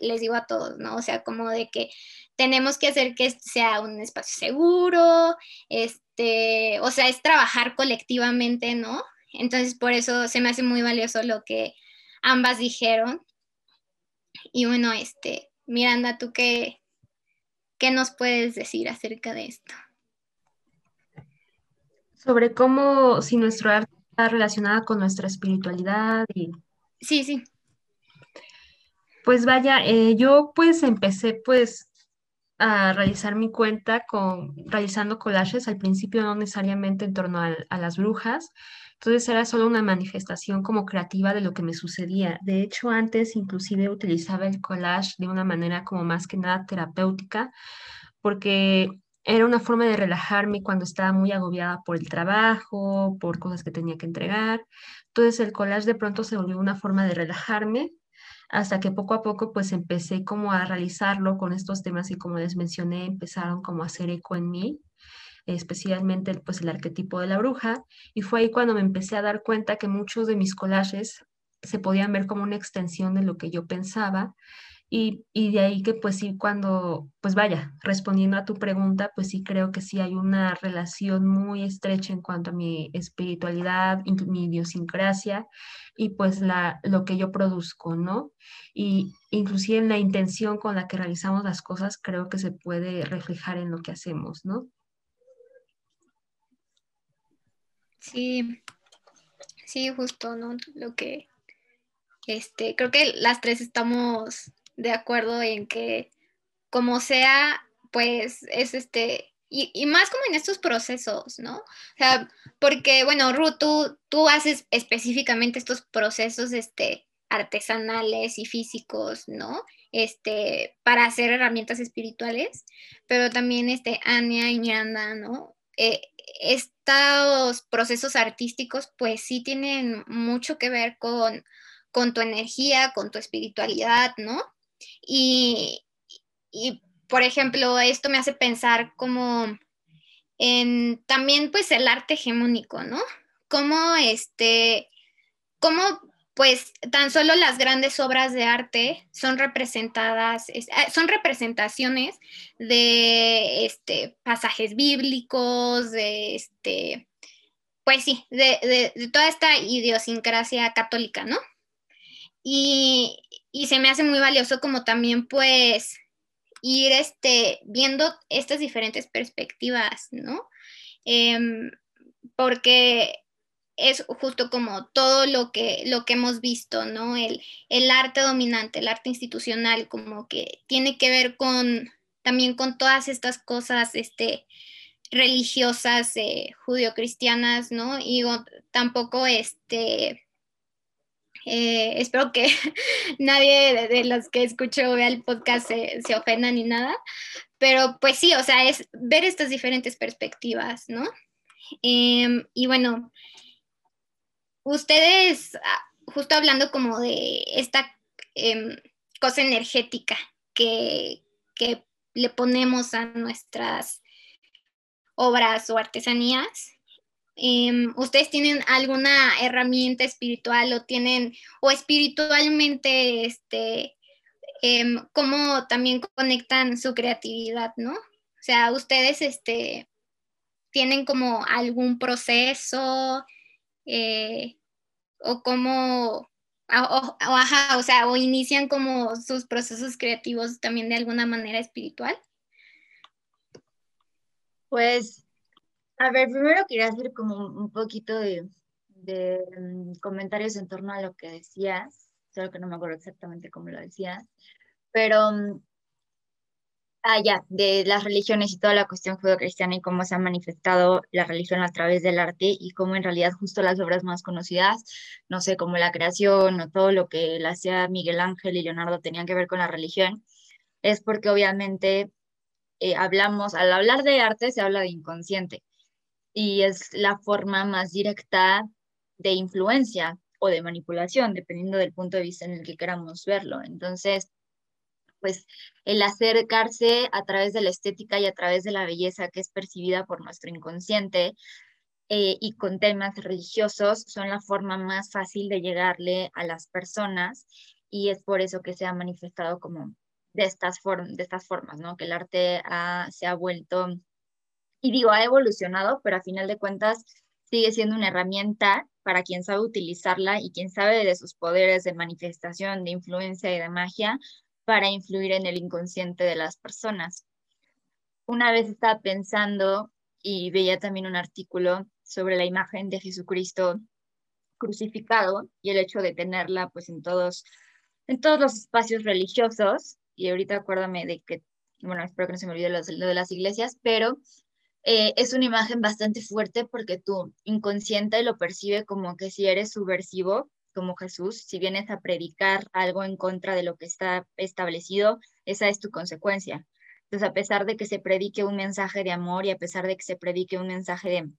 les digo a todos, ¿no? O sea, como de que tenemos que hacer que sea un espacio seguro, este, o sea, es trabajar colectivamente, ¿no? Entonces, por eso se me hace muy valioso lo que ambas dijeron, y bueno, este, Miranda, ¿tú qué, qué nos puedes decir acerca de esto? Sobre cómo si nuestro arte está relacionado con nuestra espiritualidad y... Sí, sí. Pues vaya, eh, yo pues empecé pues a realizar mi cuenta con realizando collages, al principio no necesariamente en torno a las brujas, entonces era solo una manifestación como creativa de lo que me sucedía. De hecho, antes inclusive utilizaba el collage de una manera como más que nada terapéutica, porque era una forma de relajarme cuando estaba muy agobiada por el trabajo, por cosas que tenía que entregar. Entonces el collage de pronto se volvió una forma de relajarme hasta que poco a poco pues empecé como a realizarlo con estos temas y como les mencioné empezaron como a hacer eco en mí especialmente pues el arquetipo de la bruja, y fue ahí cuando me empecé a dar cuenta que muchos de mis collages se podían ver como una extensión de lo que yo pensaba, y, y, de ahí que pues sí, cuando, pues vaya, respondiendo a tu pregunta, pues sí creo que sí hay una relación muy estrecha en cuanto a mi espiritualidad, mi idiosincrasia y pues la, lo que yo produzco, ¿no? Y inclusive en la intención con la que realizamos las cosas, creo que se puede reflejar en lo que hacemos, ¿no? Sí, sí, justo, ¿no? Lo que, este, creo que las tres estamos de acuerdo en que como sea, pues es este, y, más como en estos procesos, ¿no? O sea, porque, bueno, Ruth, tú, tú haces específicamente estos procesos, este, artesanales y físicos, ¿no? Este, para hacer herramientas espirituales, pero también, este, Anya y Miranda, ¿no? Eh, estos procesos artísticos, pues sí tienen mucho que ver con, con tu energía, con tu espiritualidad, ¿no? Y, y por ejemplo, esto me hace pensar como en también pues el arte hegemónico, ¿no? Como este, cómo pues tan solo las grandes obras de arte son representadas, ah, son representaciones de este, pasajes bíblicos, de este, pues sí, de, de toda esta idiosincrasia católica, ¿no? Y, y se me hace muy valioso como también pues ir este, viendo estas diferentes perspectivas, ¿no? Em, porque es justo como todo lo que, lo que hemos visto, ¿no? El, el arte dominante, el arte institucional, como que tiene que ver con también con todas estas cosas este, religiosas eh, judio-cristianas, ¿no? Y tampoco este, eh, espero que *laughs* nadie de, los que escucho vea el podcast se, se ofenda ni nada, pero pues sí, o sea, es ver estas diferentes perspectivas, ¿no? Em, y bueno, ustedes, ah, justo hablando como de esta em, cosa energética que, que le ponemos a nuestras obras o artesanías, Em, ¿Ustedes tienen alguna herramienta espiritual o tienen, o espiritualmente, este, em, cómo también conectan su creatividad, ¿no? O sea, ustedes, este, tienen como algún proceso eh, o cómo, o, ajá, o sea, o inician como sus procesos creativos también de alguna manera espiritual. Pues a ver, primero quería hacer como un poquito de, mm, comentarios en torno a lo que decías, solo que no me acuerdo exactamente cómo lo decías, pero, mm, ah, ya, de las religiones y toda la cuestión judio-cristiana y cómo se ha manifestado la religión a través del arte y cómo en realidad justo las obras más conocidas, no sé, como la creación o todo lo que le hacía Miguel Ángel y Leonardo tenían que ver con la religión, es porque obviamente eh, hablamos, al hablar de arte se habla de inconsciente y es la forma más directa de influencia o de manipulación, dependiendo del punto de vista en el que queramos verlo. Entonces, pues el acercarse a través de la estética y a través de la belleza que es percibida por nuestro inconsciente eh, y con temas religiosos son la forma más fácil de llegarle a las personas y es por eso que se ha manifestado como de estas, de estas formas, ¿no? Que el arte se ha vuelto y digo, ha evolucionado, pero a final de cuentas sigue siendo una herramienta para quien sabe utilizarla y quien sabe de sus poderes de manifestación, de influencia y de magia para influir en el inconsciente de las personas. Una vez estaba pensando y veía también un artículo sobre la imagen de Jesucristo crucificado y el hecho de tenerla pues en todos en todos los espacios religiosos y ahorita acuérdame de que bueno, espero que no se me olvide lo de las iglesias, pero eh, es una imagen bastante fuerte porque tu inconsciente lo percibe como que si eres subversivo, como Jesús, si vienes a predicar algo en contra de lo que está establecido, esa es tu consecuencia. Entonces, a pesar de que se predique un mensaje de amor y a pesar de que se predique un mensaje de,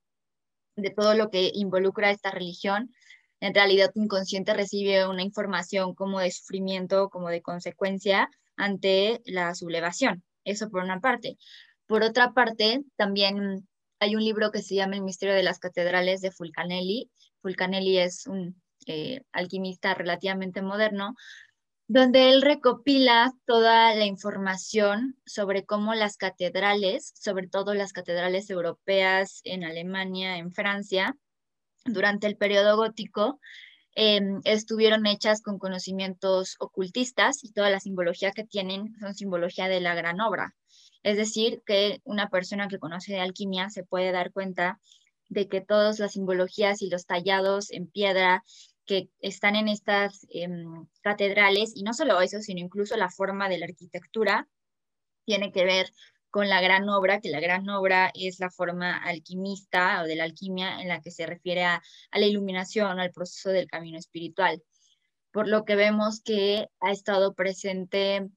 de todo lo que involucra esta religión, en realidad tu inconsciente recibe una información como de sufrimiento, como de consecuencia ante la sublevación. Eso por una parte. Por otra parte, también hay un libro que se llama El misterio de las catedrales de Fulcanelli. Fulcanelli es un eh, alquimista relativamente moderno, donde él recopila toda la información sobre cómo las catedrales, sobre todo las catedrales europeas en Alemania, en Francia, durante el periodo gótico, em, estuvieron hechas con conocimientos ocultistas y toda la simbología que tienen son simbología de la gran obra. Es decir, que una persona que conoce alquimia se puede dar cuenta de que todas las simbologías y los tallados en piedra que están en estas em, catedrales, y no solo eso, sino incluso la forma de la arquitectura, tiene que ver con la gran obra, que la gran obra es la forma alquimista o de la alquimia en la que se refiere a, a la iluminación, al proceso del camino espiritual. Por lo que vemos que ha estado presente,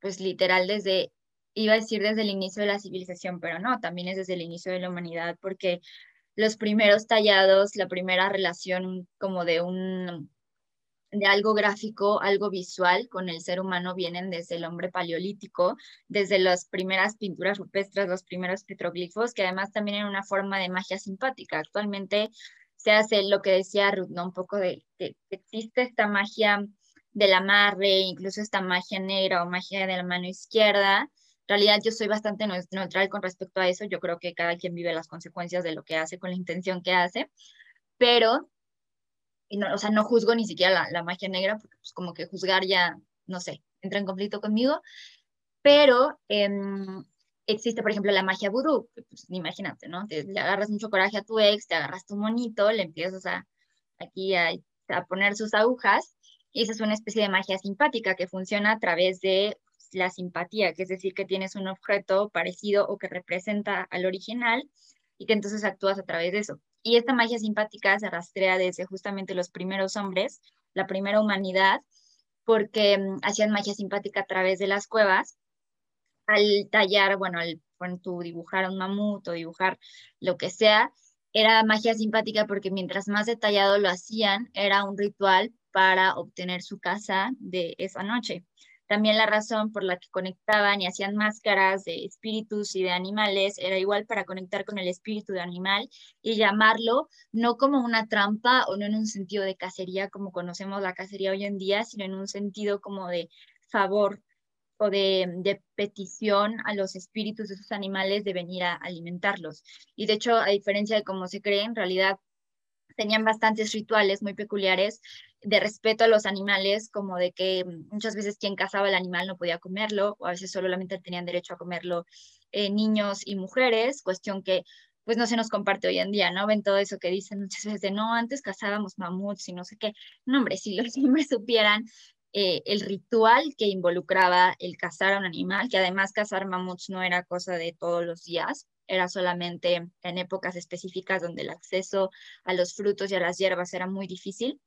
pues literal desde, iba a decir desde el inicio de la civilización, pero no, también es desde el inicio de la humanidad, porque los primeros tallados, la primera relación como de un de algo gráfico, algo visual con el ser humano vienen desde el hombre paleolítico, desde las primeras pinturas rupestres, los primeros petroglifos, que además también en una forma de magia simpática. Actualmente se hace lo que decía Ruth, ¿no? Un poco de que existe esta magia del amarre, incluso esta magia negra o magia de la mano izquierda, realidad yo soy bastante neutral con respecto a eso. Yo creo que cada quien vive las consecuencias de lo que hace con la intención que hace, pero, no, o sea, no juzgo ni siquiera la, magia negra, porque pues como que juzgar ya, no sé, entra en conflicto conmigo, pero em, existe, por ejemplo, la magia vudú, pues imagínate, ¿no? Te, le agarras mucho coraje a tu ex, te agarras tu monito, le empiezas a aquí a, a poner sus agujas, y esa es una especie de magia simpática que funciona a través de la simpatía, que es decir, que tienes un objeto parecido o que representa al original y que entonces actúas a través de eso. Y esta magia simpática se rastrea desde justamente los primeros hombres, la primera humanidad, porque mm, hacían magia simpática a través de las cuevas. Al tallar, bueno, al tu dibujar un mamut o dibujar lo que sea, era magia simpática porque mientras más detallado lo hacían, era un ritual para obtener su casa de esa noche. También la razón por la que conectaban y hacían máscaras de espíritus y de animales era igual para conectar con el espíritu de animal y llamarlo no como una trampa o no en un sentido de cacería como conocemos la cacería hoy en día, sino en un sentido como de favor o de, de, petición a los espíritus de esos animales de venir a alimentarlos. Y de hecho, a diferencia de cómo se cree, en realidad tenían bastantes rituales muy peculiares de respeto a los animales, como de que muchas veces quien cazaba el animal no podía comerlo, o a veces solamente tenían derecho a comerlo eh, niños y mujeres, cuestión que pues no se nos comparte hoy en día, ¿no? Ven todo eso que dicen muchas veces de, no, antes cazábamos mamuts y no sé qué. No, hombre, si los *laughs* hombres supieran eh, el ritual que involucraba el cazar a un animal, que además cazar mamuts no era cosa de todos los días, era solamente en épocas específicas donde el acceso a los frutos y a las hierbas era muy difícil,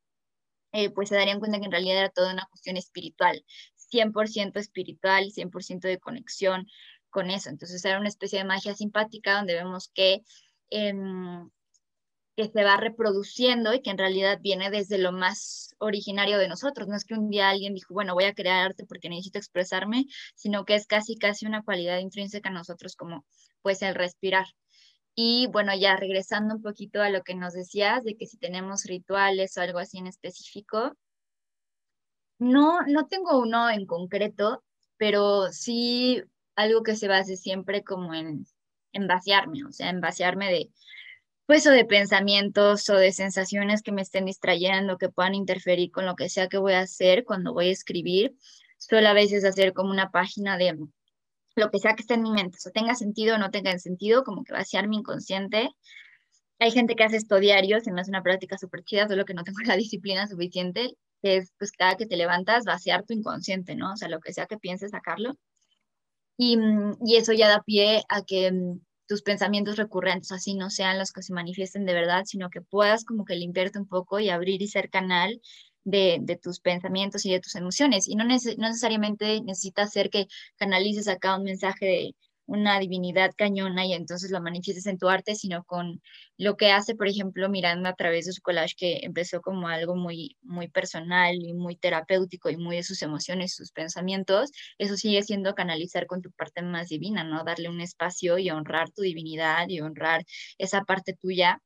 eh, pues se darían cuenta que en realidad era toda una cuestión espiritual, 100% espiritual, 100% de conexión con eso. Entonces era una especie de magia simpática donde vemos que, em, que se va reproduciendo y que en realidad viene desde lo más originario de nosotros. No es que un día alguien dijo, bueno, voy a crear arte porque necesito expresarme, sino que es casi, casi una cualidad intrínseca a nosotros como pues el respirar. Y bueno, ya regresando un poquito a lo que nos decías, de que si tenemos rituales o algo así en específico, no, no tengo uno en concreto, pero sí algo que se base siempre como en, en vaciarme, o sea, en vaciarme de, pues, o de pensamientos o de sensaciones que me estén distrayendo, que puedan interferir con lo que sea que voy a hacer cuando voy a escribir. Suelo a veces hacer como una página de lo que sea que esté en mi mente, o tenga sentido o no tenga sentido, como que vaciar mi inconsciente. Hay gente que hace esto diario, se me hace una práctica súper chida, solo que no tengo *laughs* la disciplina suficiente, que es pues cada que te levantas vaciar tu inconsciente, ¿no? O sea, lo que sea que pienses, sacarlo. Y, y eso ya da pie a que mm, tus pensamientos recurrentes así no sean los que se manifiesten de verdad, sino que puedas como que limpiarte un poco y abrir y ser canal de, tus pensamientos y de tus emociones. Y no, necesariamente necesitas hacer que canalices acá un mensaje de una divinidad cañona y entonces lo manifiestes en tu arte, sino con lo que hace, por ejemplo, Miranda a través de su collage, que empezó como algo muy, muy personal y muy terapéutico y muy de sus emociones, sus pensamientos, eso sigue siendo canalizar con tu parte más divina, ¿no? Darle un espacio y honrar tu divinidad y honrar esa parte tuya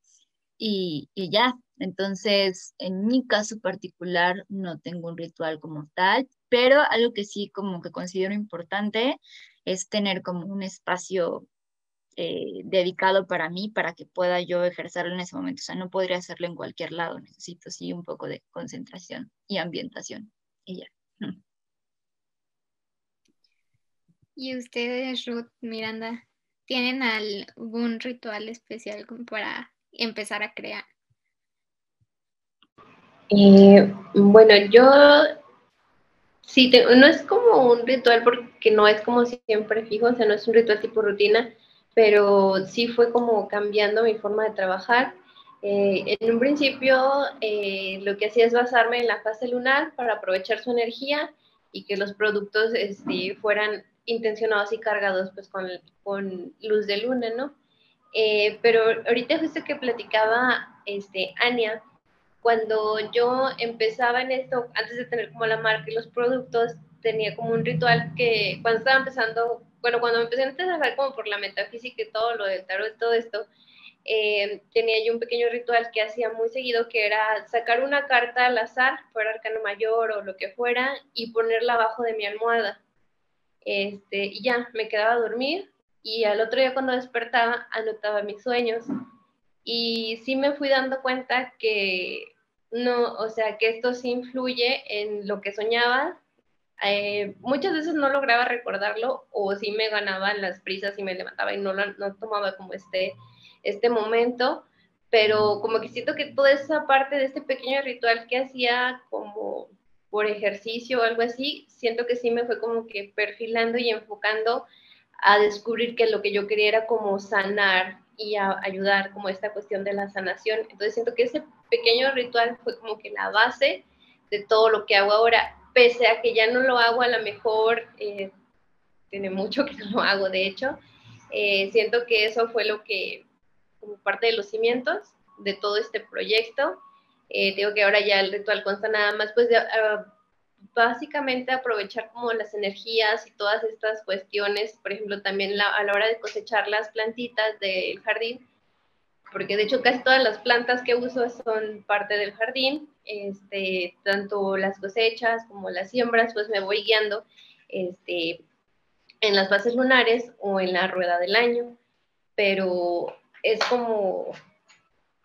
y, y ya. Entonces, en mi caso particular, no tengo un ritual como tal, pero algo que sí como que considero importante es tener como un espacio eh, dedicado para mí, para que pueda yo ejercerlo en ese momento. O sea, no podría hacerlo en cualquier lado, necesito sí un poco de concentración y ambientación. Y ya. ¿Y ustedes, Ruth, Miranda, tienen algún ritual especial para empezar a crear? Eh, bueno, yo sí, no es como un ritual porque no es como siempre fijo, o sea, no es un ritual tipo rutina, pero sí fue como cambiando mi forma de trabajar. Eh, en un principio eh, lo que hacía es basarme en la fase lunar para aprovechar su energía y que los productos este, fueran intencionados y cargados pues con, luz de luna, ¿no? Pero ahorita justo que platicaba este, Ania, cuando yo empezaba en esto, antes de tener como la marca y los productos, tenía como un ritual que cuando estaba empezando, bueno, cuando me empecé a trabajar como por la metafísica y todo lo del tarot y todo esto, eh, tenía yo un pequeño ritual que hacía muy seguido, que era sacar una carta al azar, fuera arcano mayor o lo que fuera, y ponerla abajo de mi almohada. Este, y ya, me quedaba a dormir y al otro día cuando despertaba anotaba mis sueños. Y sí me fui dando cuenta que no, o sea, que esto sí influye en lo que soñaba. Eh, muchas veces no lograba recordarlo o sí me ganaba las prisas y me levantaba y no, no tomaba como este, este momento, pero como que siento que toda esa parte de este pequeño ritual que hacía como por ejercicio o algo así, siento que sí me fue como que perfilando y enfocando a descubrir que lo que yo quería era como sanar y a ayudar como esta cuestión de la sanación. Entonces siento que ese pequeño ritual fue como que la base de todo lo que hago ahora, pese a que ya no lo hago a lo mejor, eh, tiene mucho que *laughs* no lo hago de hecho, eh, siento que eso fue lo que, como parte de los cimientos de todo este proyecto, eh, digo que ahora ya el ritual consta nada más pues de ah, básicamente aprovechar como las energías y todas estas cuestiones, por ejemplo, también a la hora de cosechar las plantitas del jardín, porque de hecho casi todas las plantas que uso son parte del jardín, este, tanto las cosechas como las siembras, pues me voy guiando este, en las fases lunares o en la rueda del año, pero es como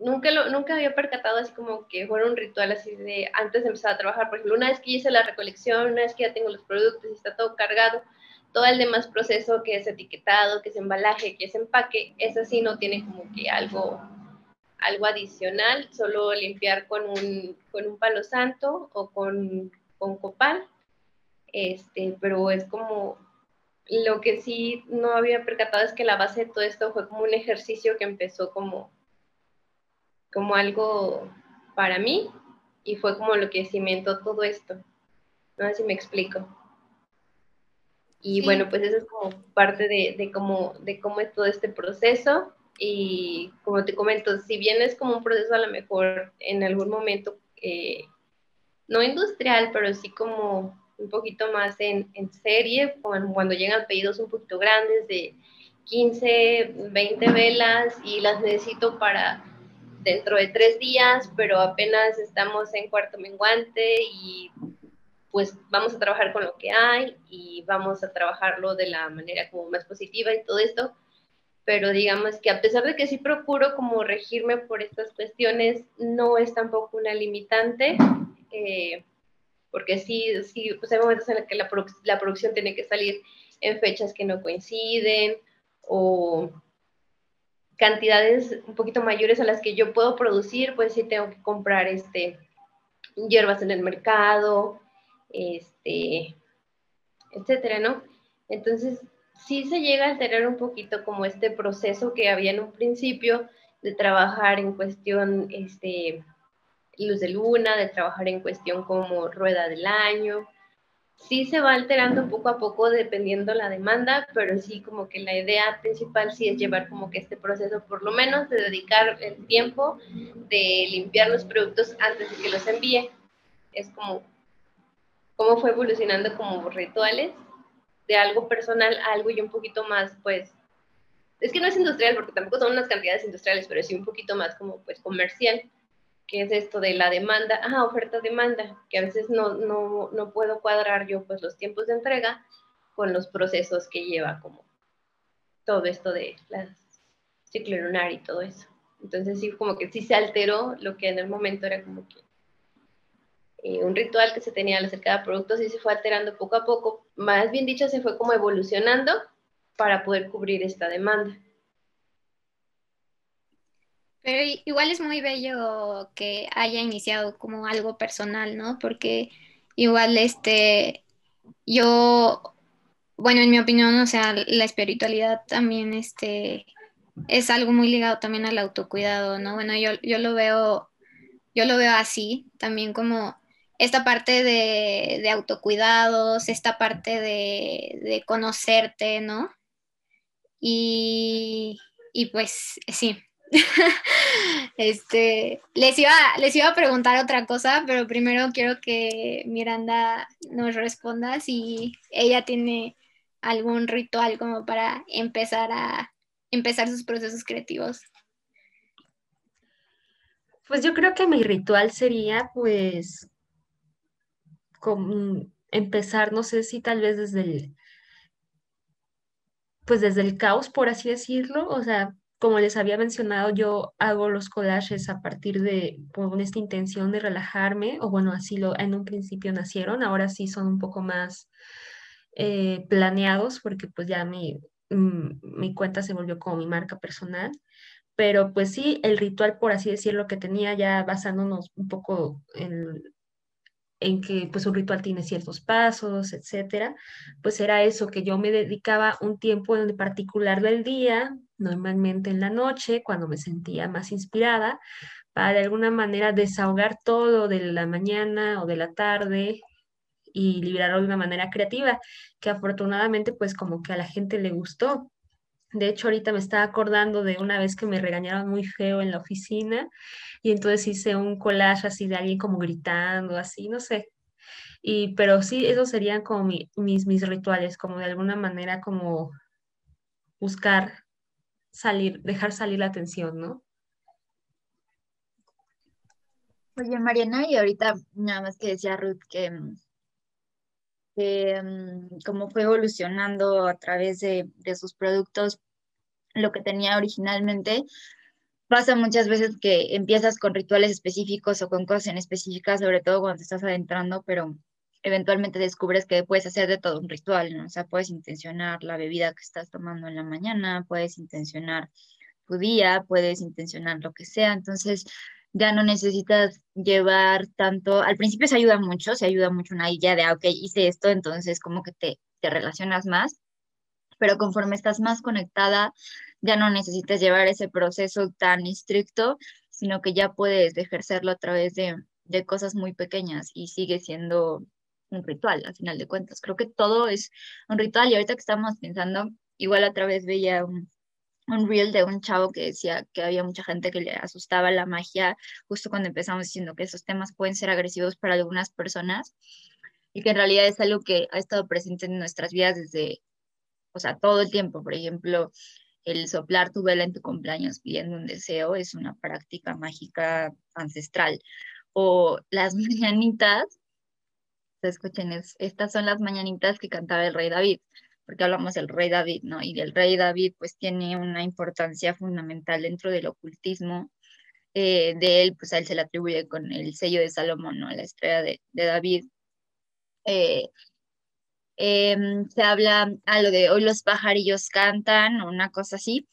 nunca, lo, nunca había percatado así como que fuera un ritual así de antes de empezar a trabajar. Por ejemplo, una vez que hice la recolección, una vez que ya tengo los productos y está todo cargado, todo el demás proceso que es etiquetado, que es embalaje, que es empaque, eso sí no tiene como que algo, algo adicional, solo limpiar con un, con un palo santo o con, con copal. Este, pero es como lo que sí no había percatado es que la base de todo esto fue como un ejercicio que empezó como como algo para mí y fue como lo que cimentó todo esto. No sé si me explico. Y bueno, pues eso es como parte de, de, cómo, de cómo es todo este proceso. Y como te comento, si bien es como un proceso a lo mejor en algún momento, eh, no industrial, pero sí como un poquito más en, en serie, cuando, cuando llegan pedidos un poquito grandes de 15, 20 velas y las necesito para dentro de tres días, pero apenas estamos en cuarto menguante y pues vamos a trabajar con lo que hay y vamos a trabajarlo de la manera como más positiva y todo esto. Pero digamos que a pesar de que sí procuro como regirme por estas cuestiones, no es tampoco una limitante, eh, porque sí, sí pues hay momentos en los que la, la producción tiene que salir en fechas que no coinciden o cantidades un poquito mayores a las que yo puedo producir, pues sí tengo que comprar este, hierbas en el mercado, este, etcétera, ¿no? Entonces, sí se llega a alterar un poquito como este proceso que había en un principio de trabajar en cuestión, este, luz de luna, de trabajar en cuestión como rueda del año, sí se va alterando poco a poco dependiendo la demanda, pero sí como que la idea principal sí es llevar como que este proceso, por lo menos de dedicar el tiempo de limpiar los productos antes de que los envíe. Es como cómo fue evolucionando como rituales de algo personal a algo y un poquito más, pues, es que no es industrial porque tampoco son unas cantidades industriales, pero sí un poquito más como pues comercial que es esto de la demanda, ah, oferta-demanda, que a veces no, no, no, puedo cuadrar yo pues los tiempos de entrega con los procesos que lleva como todo esto de la ciclo lunar y todo eso. Entonces sí, como que sí se alteró lo que en el momento era como que eh, un ritual que se tenía acerca de productos y se fue alterando poco a poco, más bien dicho, se fue como evolucionando para poder cubrir esta demanda. Pero igual es muy bello que haya iniciado como algo personal, ¿no? Porque igual este, yo, bueno, en mi opinión, o sea, la espiritualidad también este, es algo muy ligado también al autocuidado, ¿no? Bueno, yo, yo lo veo, yo lo veo así, también como esta parte de, de autocuidados, esta parte de, de conocerte, ¿no? Y, y pues sí, *laughs* este, les iba, les iba a preguntar otra cosa, pero primero quiero que Miranda nos responda si ella tiene algún ritual como para empezar a empezar sus procesos creativos. Pues yo creo que mi ritual sería pues empezar, no sé si tal vez desde el pues desde el caos, por así decirlo, o sea, como les había mencionado, yo hago los collages a partir de, con esta intención de relajarme, o bueno, así lo en un principio nacieron, ahora sí son un poco más eh, planeados, porque pues ya mi, mm, mi cuenta se volvió como mi marca personal, pero pues sí, el ritual, por así decirlo, que tenía ya basándonos un poco en, en que pues un ritual tiene ciertos pasos, etcétera, pues era eso, que yo me dedicaba un tiempo en particular del día, normalmente en la noche, cuando me sentía más inspirada, para de alguna manera desahogar todo de la mañana o de la tarde y liberarlo de una manera creativa, que afortunadamente pues como que a la gente le gustó. De hecho, ahorita me estaba acordando de una vez que me regañaron muy feo en la oficina y entonces hice un collage así de alguien como gritando, así, no sé. Y, pero sí, esos serían como mis, mis rituales, como de alguna manera como buscar salir, dejar salir la atención, ¿no? Oye, Mariana, y ahorita nada más que decía Ruth que, mm, cómo fue evolucionando a través de, de sus productos lo que tenía originalmente, pasa muchas veces que empiezas con rituales específicos o con cosas en específicas, sobre todo cuando estás adentrando, pero eventualmente descubres que puedes hacer de todo un ritual. O sea, puedes intencionar la bebida que estás tomando en la mañana, puedes intencionar tu día, puedes intencionar lo que sea, entonces ya no necesitas llevar tanto, al principio se ayuda mucho, se ayuda mucho una idea de, ah, ok, hice esto, entonces como que te, te relacionas más, pero conforme estás más conectada, ya no necesitas llevar ese proceso tan estricto, sino que ya puedes ejercerlo a través de, de cosas muy pequeñas y sigue siendo un ritual, al final de cuentas. Creo que todo es un ritual y ahorita que estamos pensando, igual otra vez veía un, un reel de un chavo que decía que había mucha gente que le asustaba la magia justo cuando empezamos diciendo que esos temas pueden ser agresivos para algunas personas y que en realidad es algo que ha estado presente en nuestras vidas desde, o sea, todo el tiempo. Por ejemplo, el soplar tu vela en tu cumpleaños pidiendo un deseo es una práctica mágica ancestral. O las *laughs* mañanitas escuchen, estas son las mañanitas que cantaba el rey David, porque hablamos del rey David, ¿no? Y del rey David pues tiene una importancia fundamental dentro del ocultismo. Eh, de él, pues a él se le atribuye con el sello de Salomón, ¿no? La estrella de, David. Eh, em, se habla a lo de hoy los pajarillos cantan, una cosa así.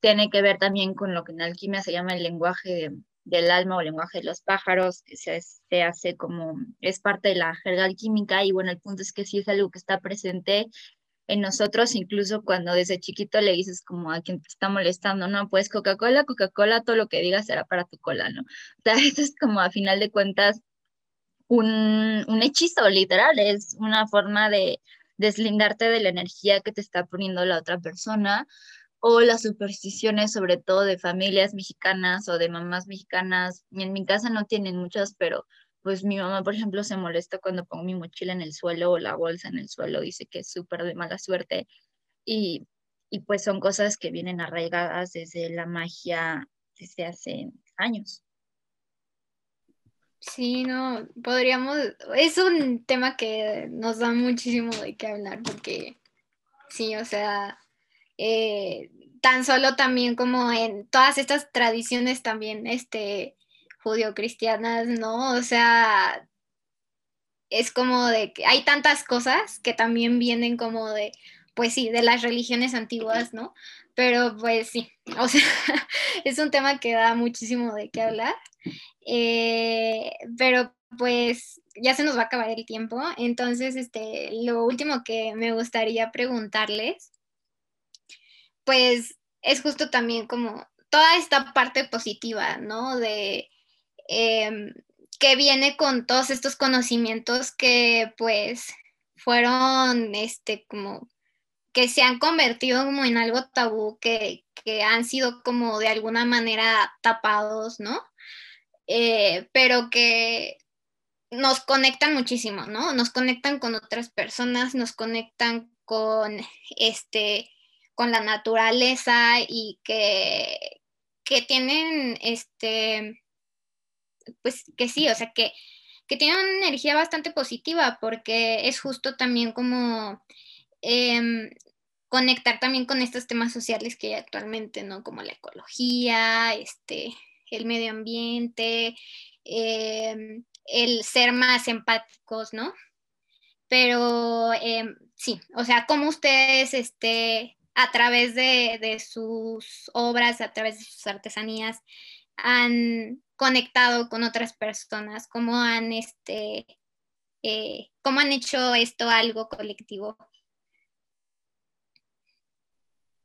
Tiene que ver también con lo que en alquimia se llama el lenguaje de, del alma o lenguaje de los pájaros, que se, hace como, es parte de la jerga alquímica y bueno, el punto es que sí es algo que está presente en nosotros, incluso cuando desde chiquito le dices como a quien te está molestando, no, pues Coca-Cola, Coca-Cola, todo lo que digas será para tu cola, ¿no? O sea, *laughs* esto es como a final de cuentas un, un hechizo literal, es una forma de deslindarte de la energía que te está poniendo la otra persona o las supersticiones, sobre todo de familias mexicanas o de mamás mexicanas. En mi casa no tienen muchas, pero pues mi mamá, por ejemplo, se molesta cuando pongo mi mochila en el suelo o la bolsa en el suelo, dice que es súper de mala suerte. Y, y pues son cosas que vienen arraigadas desde la magia desde hace años. Sí, no, podríamos, es un tema que nos da muchísimo de qué hablar porque sí, o sea, eh, tan solo también como en todas estas tradiciones también este, judío-cristianas, ¿no? O sea, es como de que hay tantas cosas que también vienen como de, pues sí, de las religiones antiguas, ¿no? Pero pues sí, *laughs* o sea, es un tema que da muchísimo de qué hablar. Eh, pero pues ya se nos va a acabar el tiempo. Entonces, este, lo último que me gustaría preguntarles, pues es justo también como toda esta parte positiva, ¿no? De em, que viene con todos estos conocimientos que pues fueron, este, como que se han convertido como en algo tabú, que, han sido como de alguna manera tapados, ¿no? Eh, pero que nos conectan muchísimo, ¿no? Nos conectan con otras personas, nos conectan con este con la naturaleza y que, que tienen este pues que sí, o sea que, que tienen una energía bastante positiva porque es justo también como em, conectar también con estos temas sociales que hay actualmente, ¿no? Como la ecología, este, el medio ambiente, em, el ser más empáticos, ¿no? Pero em, sí, o sea, como ustedes, este, a través de, sus obras, a través de sus artesanías, han conectado con otras personas, cómo han, este, eh, cómo han hecho esto algo colectivo.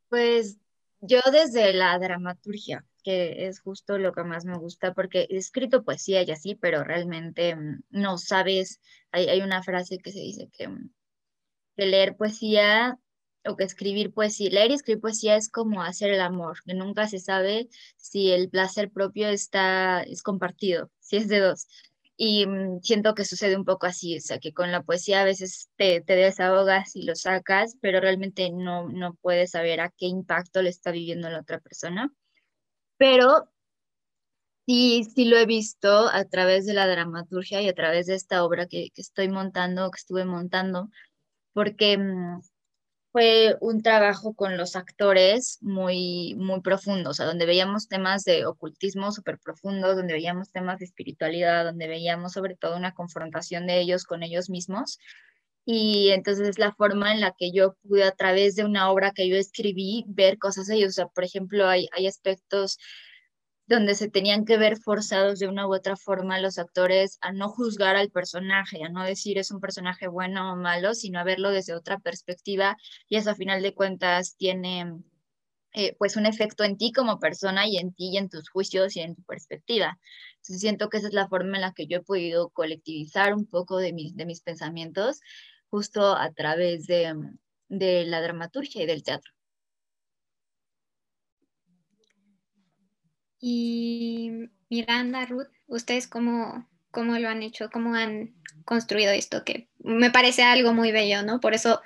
Pues yo desde la dramaturgia, que es justo lo que más me gusta, porque he escrito poesía y así, pero realmente mm, no sabes, hay, hay una frase que se dice que, mm, que leer poesía o que escribir poesía, leer y escribir poesía es como hacer el amor, que nunca se sabe si el placer propio está, es compartido, *laughs* si es de dos. Y mm, siento que sucede un poco así, o sea, que con la poesía a veces te, te desahogas y lo sacas, pero realmente no, no puedes saber a qué impacto le está viviendo la otra persona. Pero sí, sí lo he visto a través de la dramaturgia y a través de esta obra que, que estoy montando, que estuve montando, porque mm, fue un trabajo con los actores muy, muy profundo, o sea, donde veíamos temas de ocultismo súper profundos, donde veíamos temas de espiritualidad, donde veíamos sobre todo una confrontación de ellos con ellos mismos. Y entonces es la forma en la que yo pude a través de una obra que yo escribí ver cosas de ellos. O sea, por ejemplo, hay, hay aspectos donde se tenían que ver forzados de una u otra forma los actores a no juzgar al personaje, a no decir es un personaje bueno o malo, sino a verlo desde otra perspectiva y eso a final de cuentas tiene eh, pues un efecto en ti como persona y en ti y en tus juicios y en tu perspectiva. Entonces siento que esa es la forma en la que yo he podido colectivizar un poco de mis, de mis pensamientos justo a través de, de la dramaturgia y del teatro. Y Miranda, Ruth, ¿ustedes cómo, cómo lo han hecho? ¿Cómo han construido esto? Que me parece algo muy bello, ¿no? Por eso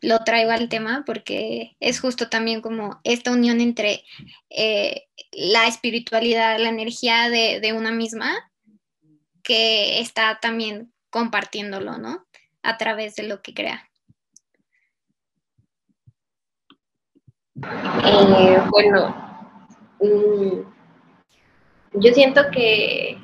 lo traigo al tema, porque es justo también como esta unión entre eh, la espiritualidad, la energía de, de, una misma, que está también compartiéndolo, ¿no? A través de lo que crea. Eh, bueno, mm, yo siento que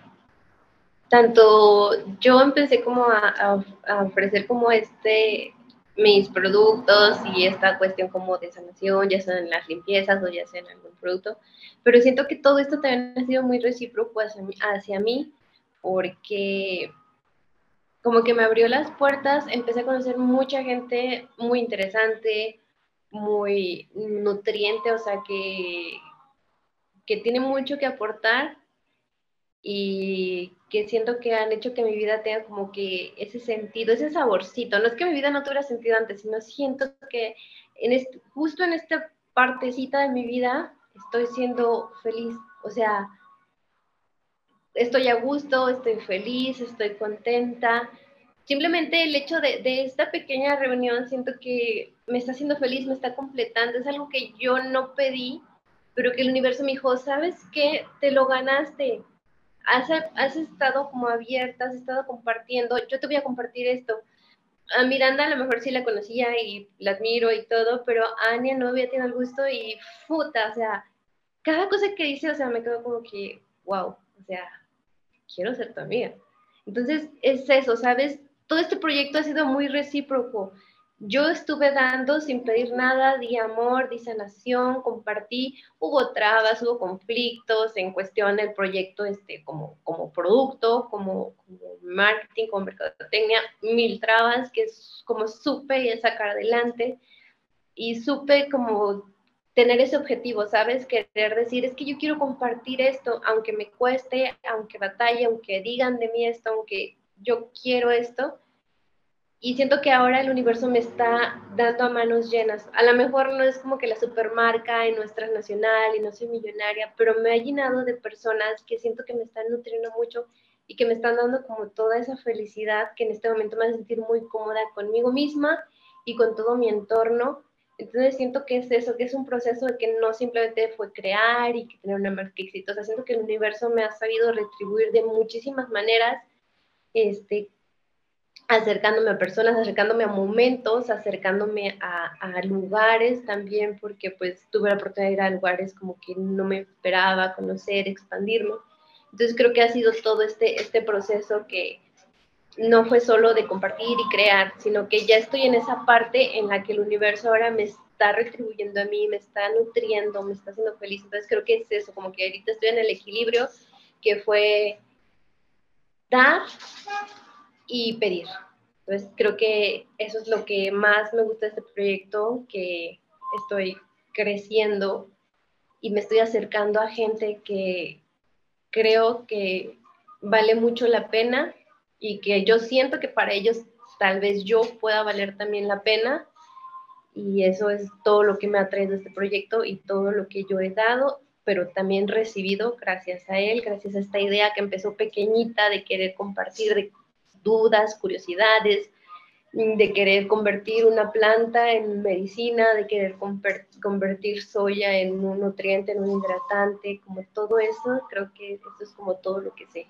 tanto yo empecé como a, ofrecer como este mis productos y esta cuestión como de sanación, ya sea en las limpiezas o ya sea en algún producto, pero siento que todo esto también ha sido muy recíproco hacia hacia mí porque como que me abrió las puertas, empecé a conocer mucha gente muy interesante, muy nutriente, o sea, que, que tiene mucho que aportar y que siento que han hecho que mi vida tenga como que ese sentido, ese saborcito. No es que mi vida no tuviera sentido antes, sino siento que en justo en esta partecita de mi vida estoy siendo feliz. O sea, estoy a gusto, estoy feliz, estoy contenta. Simplemente el hecho de, de esta pequeña reunión siento que me está haciendo feliz, me está completando. Es algo que yo no pedí, pero que el universo me dijo, ¿sabes qué? Te lo ganaste. Has, has, estado como abierta, has estado compartiendo, yo te voy a compartir esto. A Miranda a lo mejor sí la conocía y la admiro y todo, pero a Ania no había tenido el gusto y puta, o sea, cada cosa que dice, o sea, me quedo como que, wow, o sea, quiero ser tu amiga. Entonces, es eso, ¿sabes? Todo este proyecto ha sido muy recíproco yo estuve dando sin pedir nada, di amor, di sanación, compartí, hubo trabas, hubo conflictos en cuestión del proyecto este, como, como producto, como, como marketing, como mercadotecnia, mil trabas que como supe sacar adelante y supe como tener ese objetivo, ¿sabes? Querer decir, es que yo quiero compartir esto, aunque me cueste, aunque batalle, aunque digan de mí esto, aunque yo quiero esto, y siento que ahora el universo me está dando a manos llenas. A lo mejor no es como que la supermarca y no es y no soy millonaria, pero me ha llenado de personas que siento que me están nutriendo mucho y que me están dando como toda esa felicidad que en este momento me hace sentir muy cómoda conmigo misma y con todo mi entorno. Entonces siento que es eso, que es un proceso de que no simplemente fue crear y tener una marca exitosa, siento que el universo me ha sabido retribuir de muchísimas maneras, este, acercándome a personas, acercándome a momentos, acercándome a, lugares también, porque pues tuve la oportunidad de ir a lugares como que no me esperaba conocer, expandirme. Entonces creo que ha sido todo este, este proceso que no fue solo de compartir y crear, sino que ya estoy en esa parte en la que el universo ahora me está retribuyendo a mí, me está nutriendo, me está haciendo feliz. Entonces creo que es eso, como que ahorita estoy en el equilibrio que fue dar y pedir. Entonces creo que eso es lo que más me gusta de este proyecto, que estoy creciendo y me estoy acercando a gente que creo que vale mucho la pena y que yo siento que para ellos tal vez yo pueda valer también la pena y eso es todo lo que me ha traído este proyecto y todo lo que yo he dado, pero también recibido gracias a él, gracias a esta idea que empezó pequeñita de querer compartir, dudas, curiosidades, de querer convertir una planta en medicina, de querer convertir soya en un nutriente, en un hidratante, como todo eso, creo que eso es como todo lo que se,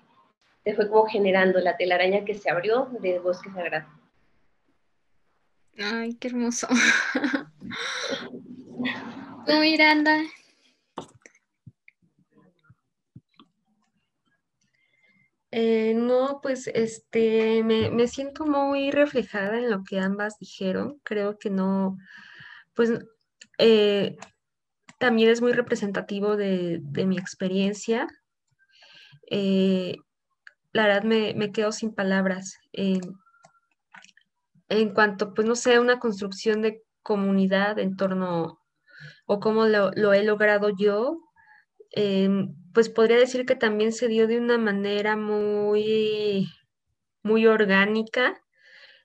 se fue como generando la telaraña que se abrió de Bosque Sagrado. Ay, qué hermoso. *laughs* Miranda, Eh, no, pues este, me, siento muy reflejada en lo que ambas dijeron. Creo que no, pues eh, también es muy representativo de, mi experiencia. Eh, la verdad me, quedo sin palabras. en cuanto, pues no sé, una construcción de comunidad en torno o cómo lo, lo he logrado yo, Em, pues podría decir que también se dio de una manera muy, muy orgánica.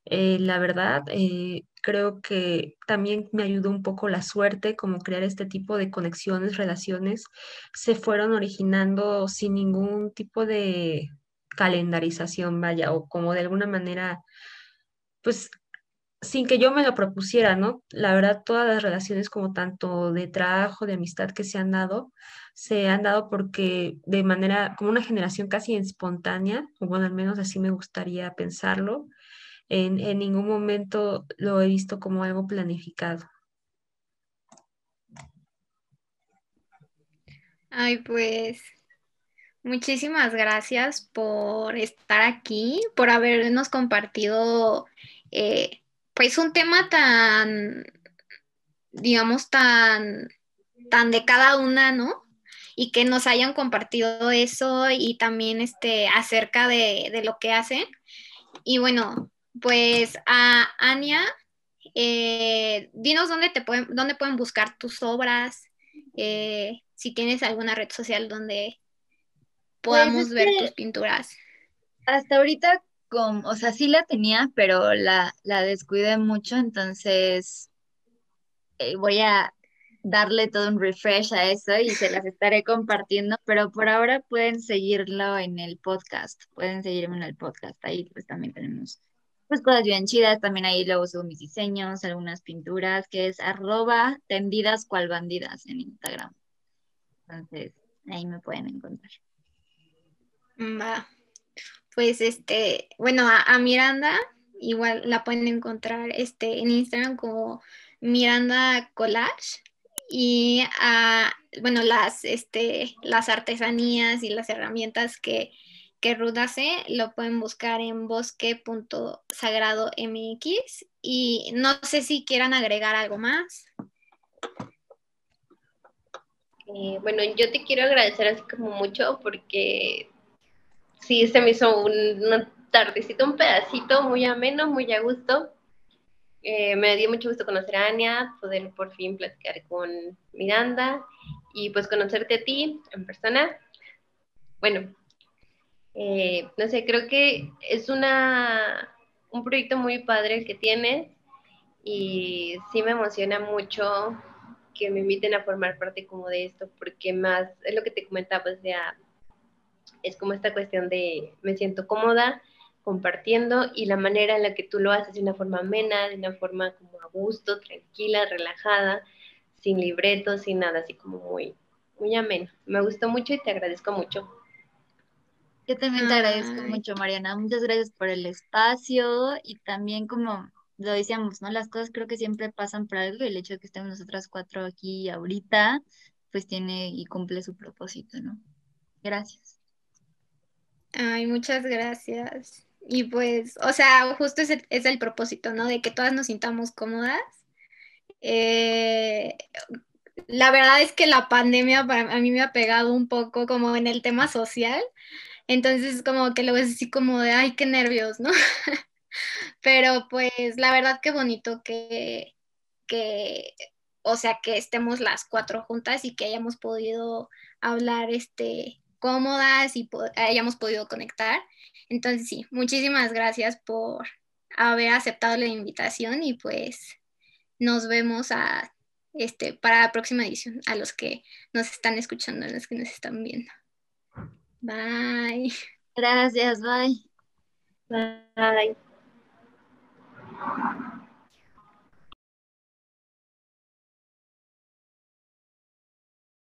Eh, la verdad, eh, creo que también me ayudó un poco la suerte, como crear este tipo de conexiones, relaciones, se fueron originando sin ningún tipo de calendarización, vaya, o como de alguna manera, pues sin que yo me lo propusiera, ¿no? La verdad, todas las relaciones como tanto de trabajo, de amistad que se han dado, se han dado porque de manera, como una generación casi espontánea, o bueno, al menos así me gustaría pensarlo, en, ningún momento lo he visto como algo planificado. Ay, pues muchísimas gracias por estar aquí, por habernos compartido eh, pues un tema tan, digamos, tan, tan de cada una, ¿no? y que nos hayan compartido eso y también este, acerca de, lo que hacen. Y bueno, pues a Ania, eh, dinos dónde, te pueden, dónde pueden buscar tus obras, eh, si tienes alguna red social donde podamos pues ver tus pinturas. Hasta ahorita, con, o sea, sí la tenía, pero la, la descuidé mucho, entonces eh, voy a darle todo un refresh a eso y se las estaré compartiendo, pero por ahora pueden seguirlo en el podcast, pueden seguirme en el podcast, ahí pues también tenemos pues cosas bien chidas, también ahí luego subo mis diseños, algunas pinturas, que es arroba tendidas cual bandidas en Instagram. Entonces, ahí me pueden encontrar. Va. Pues este, bueno, a, Miranda igual la pueden encontrar este, en Instagram como Miranda Collage y a, bueno, las, este, las artesanías y las herramientas que, que Ruth hace, lo pueden buscar en bosque.sagradomx y no sé si quieran agregar algo más. Eh, bueno, yo te quiero agradecer así como mucho porque sí, se me hizo un, una tardecito, un pedacito muy ameno, muy a gusto. Eh, me dio mucho gusto conocer a Ania, poder por fin platicar con Miranda y pues conocerte a ti en persona. Bueno, eh, no sé, creo que es una, un proyecto muy padre el que tienes y sí me emociona mucho que me inviten a formar parte como de esto, porque más es lo que te comentaba, o sea, es como esta cuestión de me siento cómoda compartiendo y la manera en la que tú lo haces de una forma amena, de una forma como a gusto, tranquila, relajada, sin libretos, sin nada, así como muy, muy ameno. Me gustó mucho y te agradezco mucho. Yo también te agradezco mucho, Mariana. Muchas gracias por el espacio y también como lo decíamos, ¿no? Las cosas creo que siempre pasan por algo y el hecho de que estemos nosotras cuatro aquí ahorita, pues tiene y cumple su propósito, ¿no? Gracias. Ay, muchas gracias. Y pues, o sea, justo es el, es el propósito, ¿no? De que todas nos sintamos cómodas. Eh, la verdad es que la pandemia para a mí me ha pegado un poco como en el tema social. Entonces, como que lo ves así como de, ay, qué nervios, ¿no? *laughs* Pero pues la verdad que bonito que, que, o sea, que estemos las cuatro juntas y que hayamos podido hablar este, cómodas y hayamos podido conectar. Entonces sí, muchísimas gracias por haber aceptado la invitación y pues nos vemos a, este, para la próxima edición, a los que nos están escuchando, a los que nos están viendo. Bye. Gracias, bye. Bye.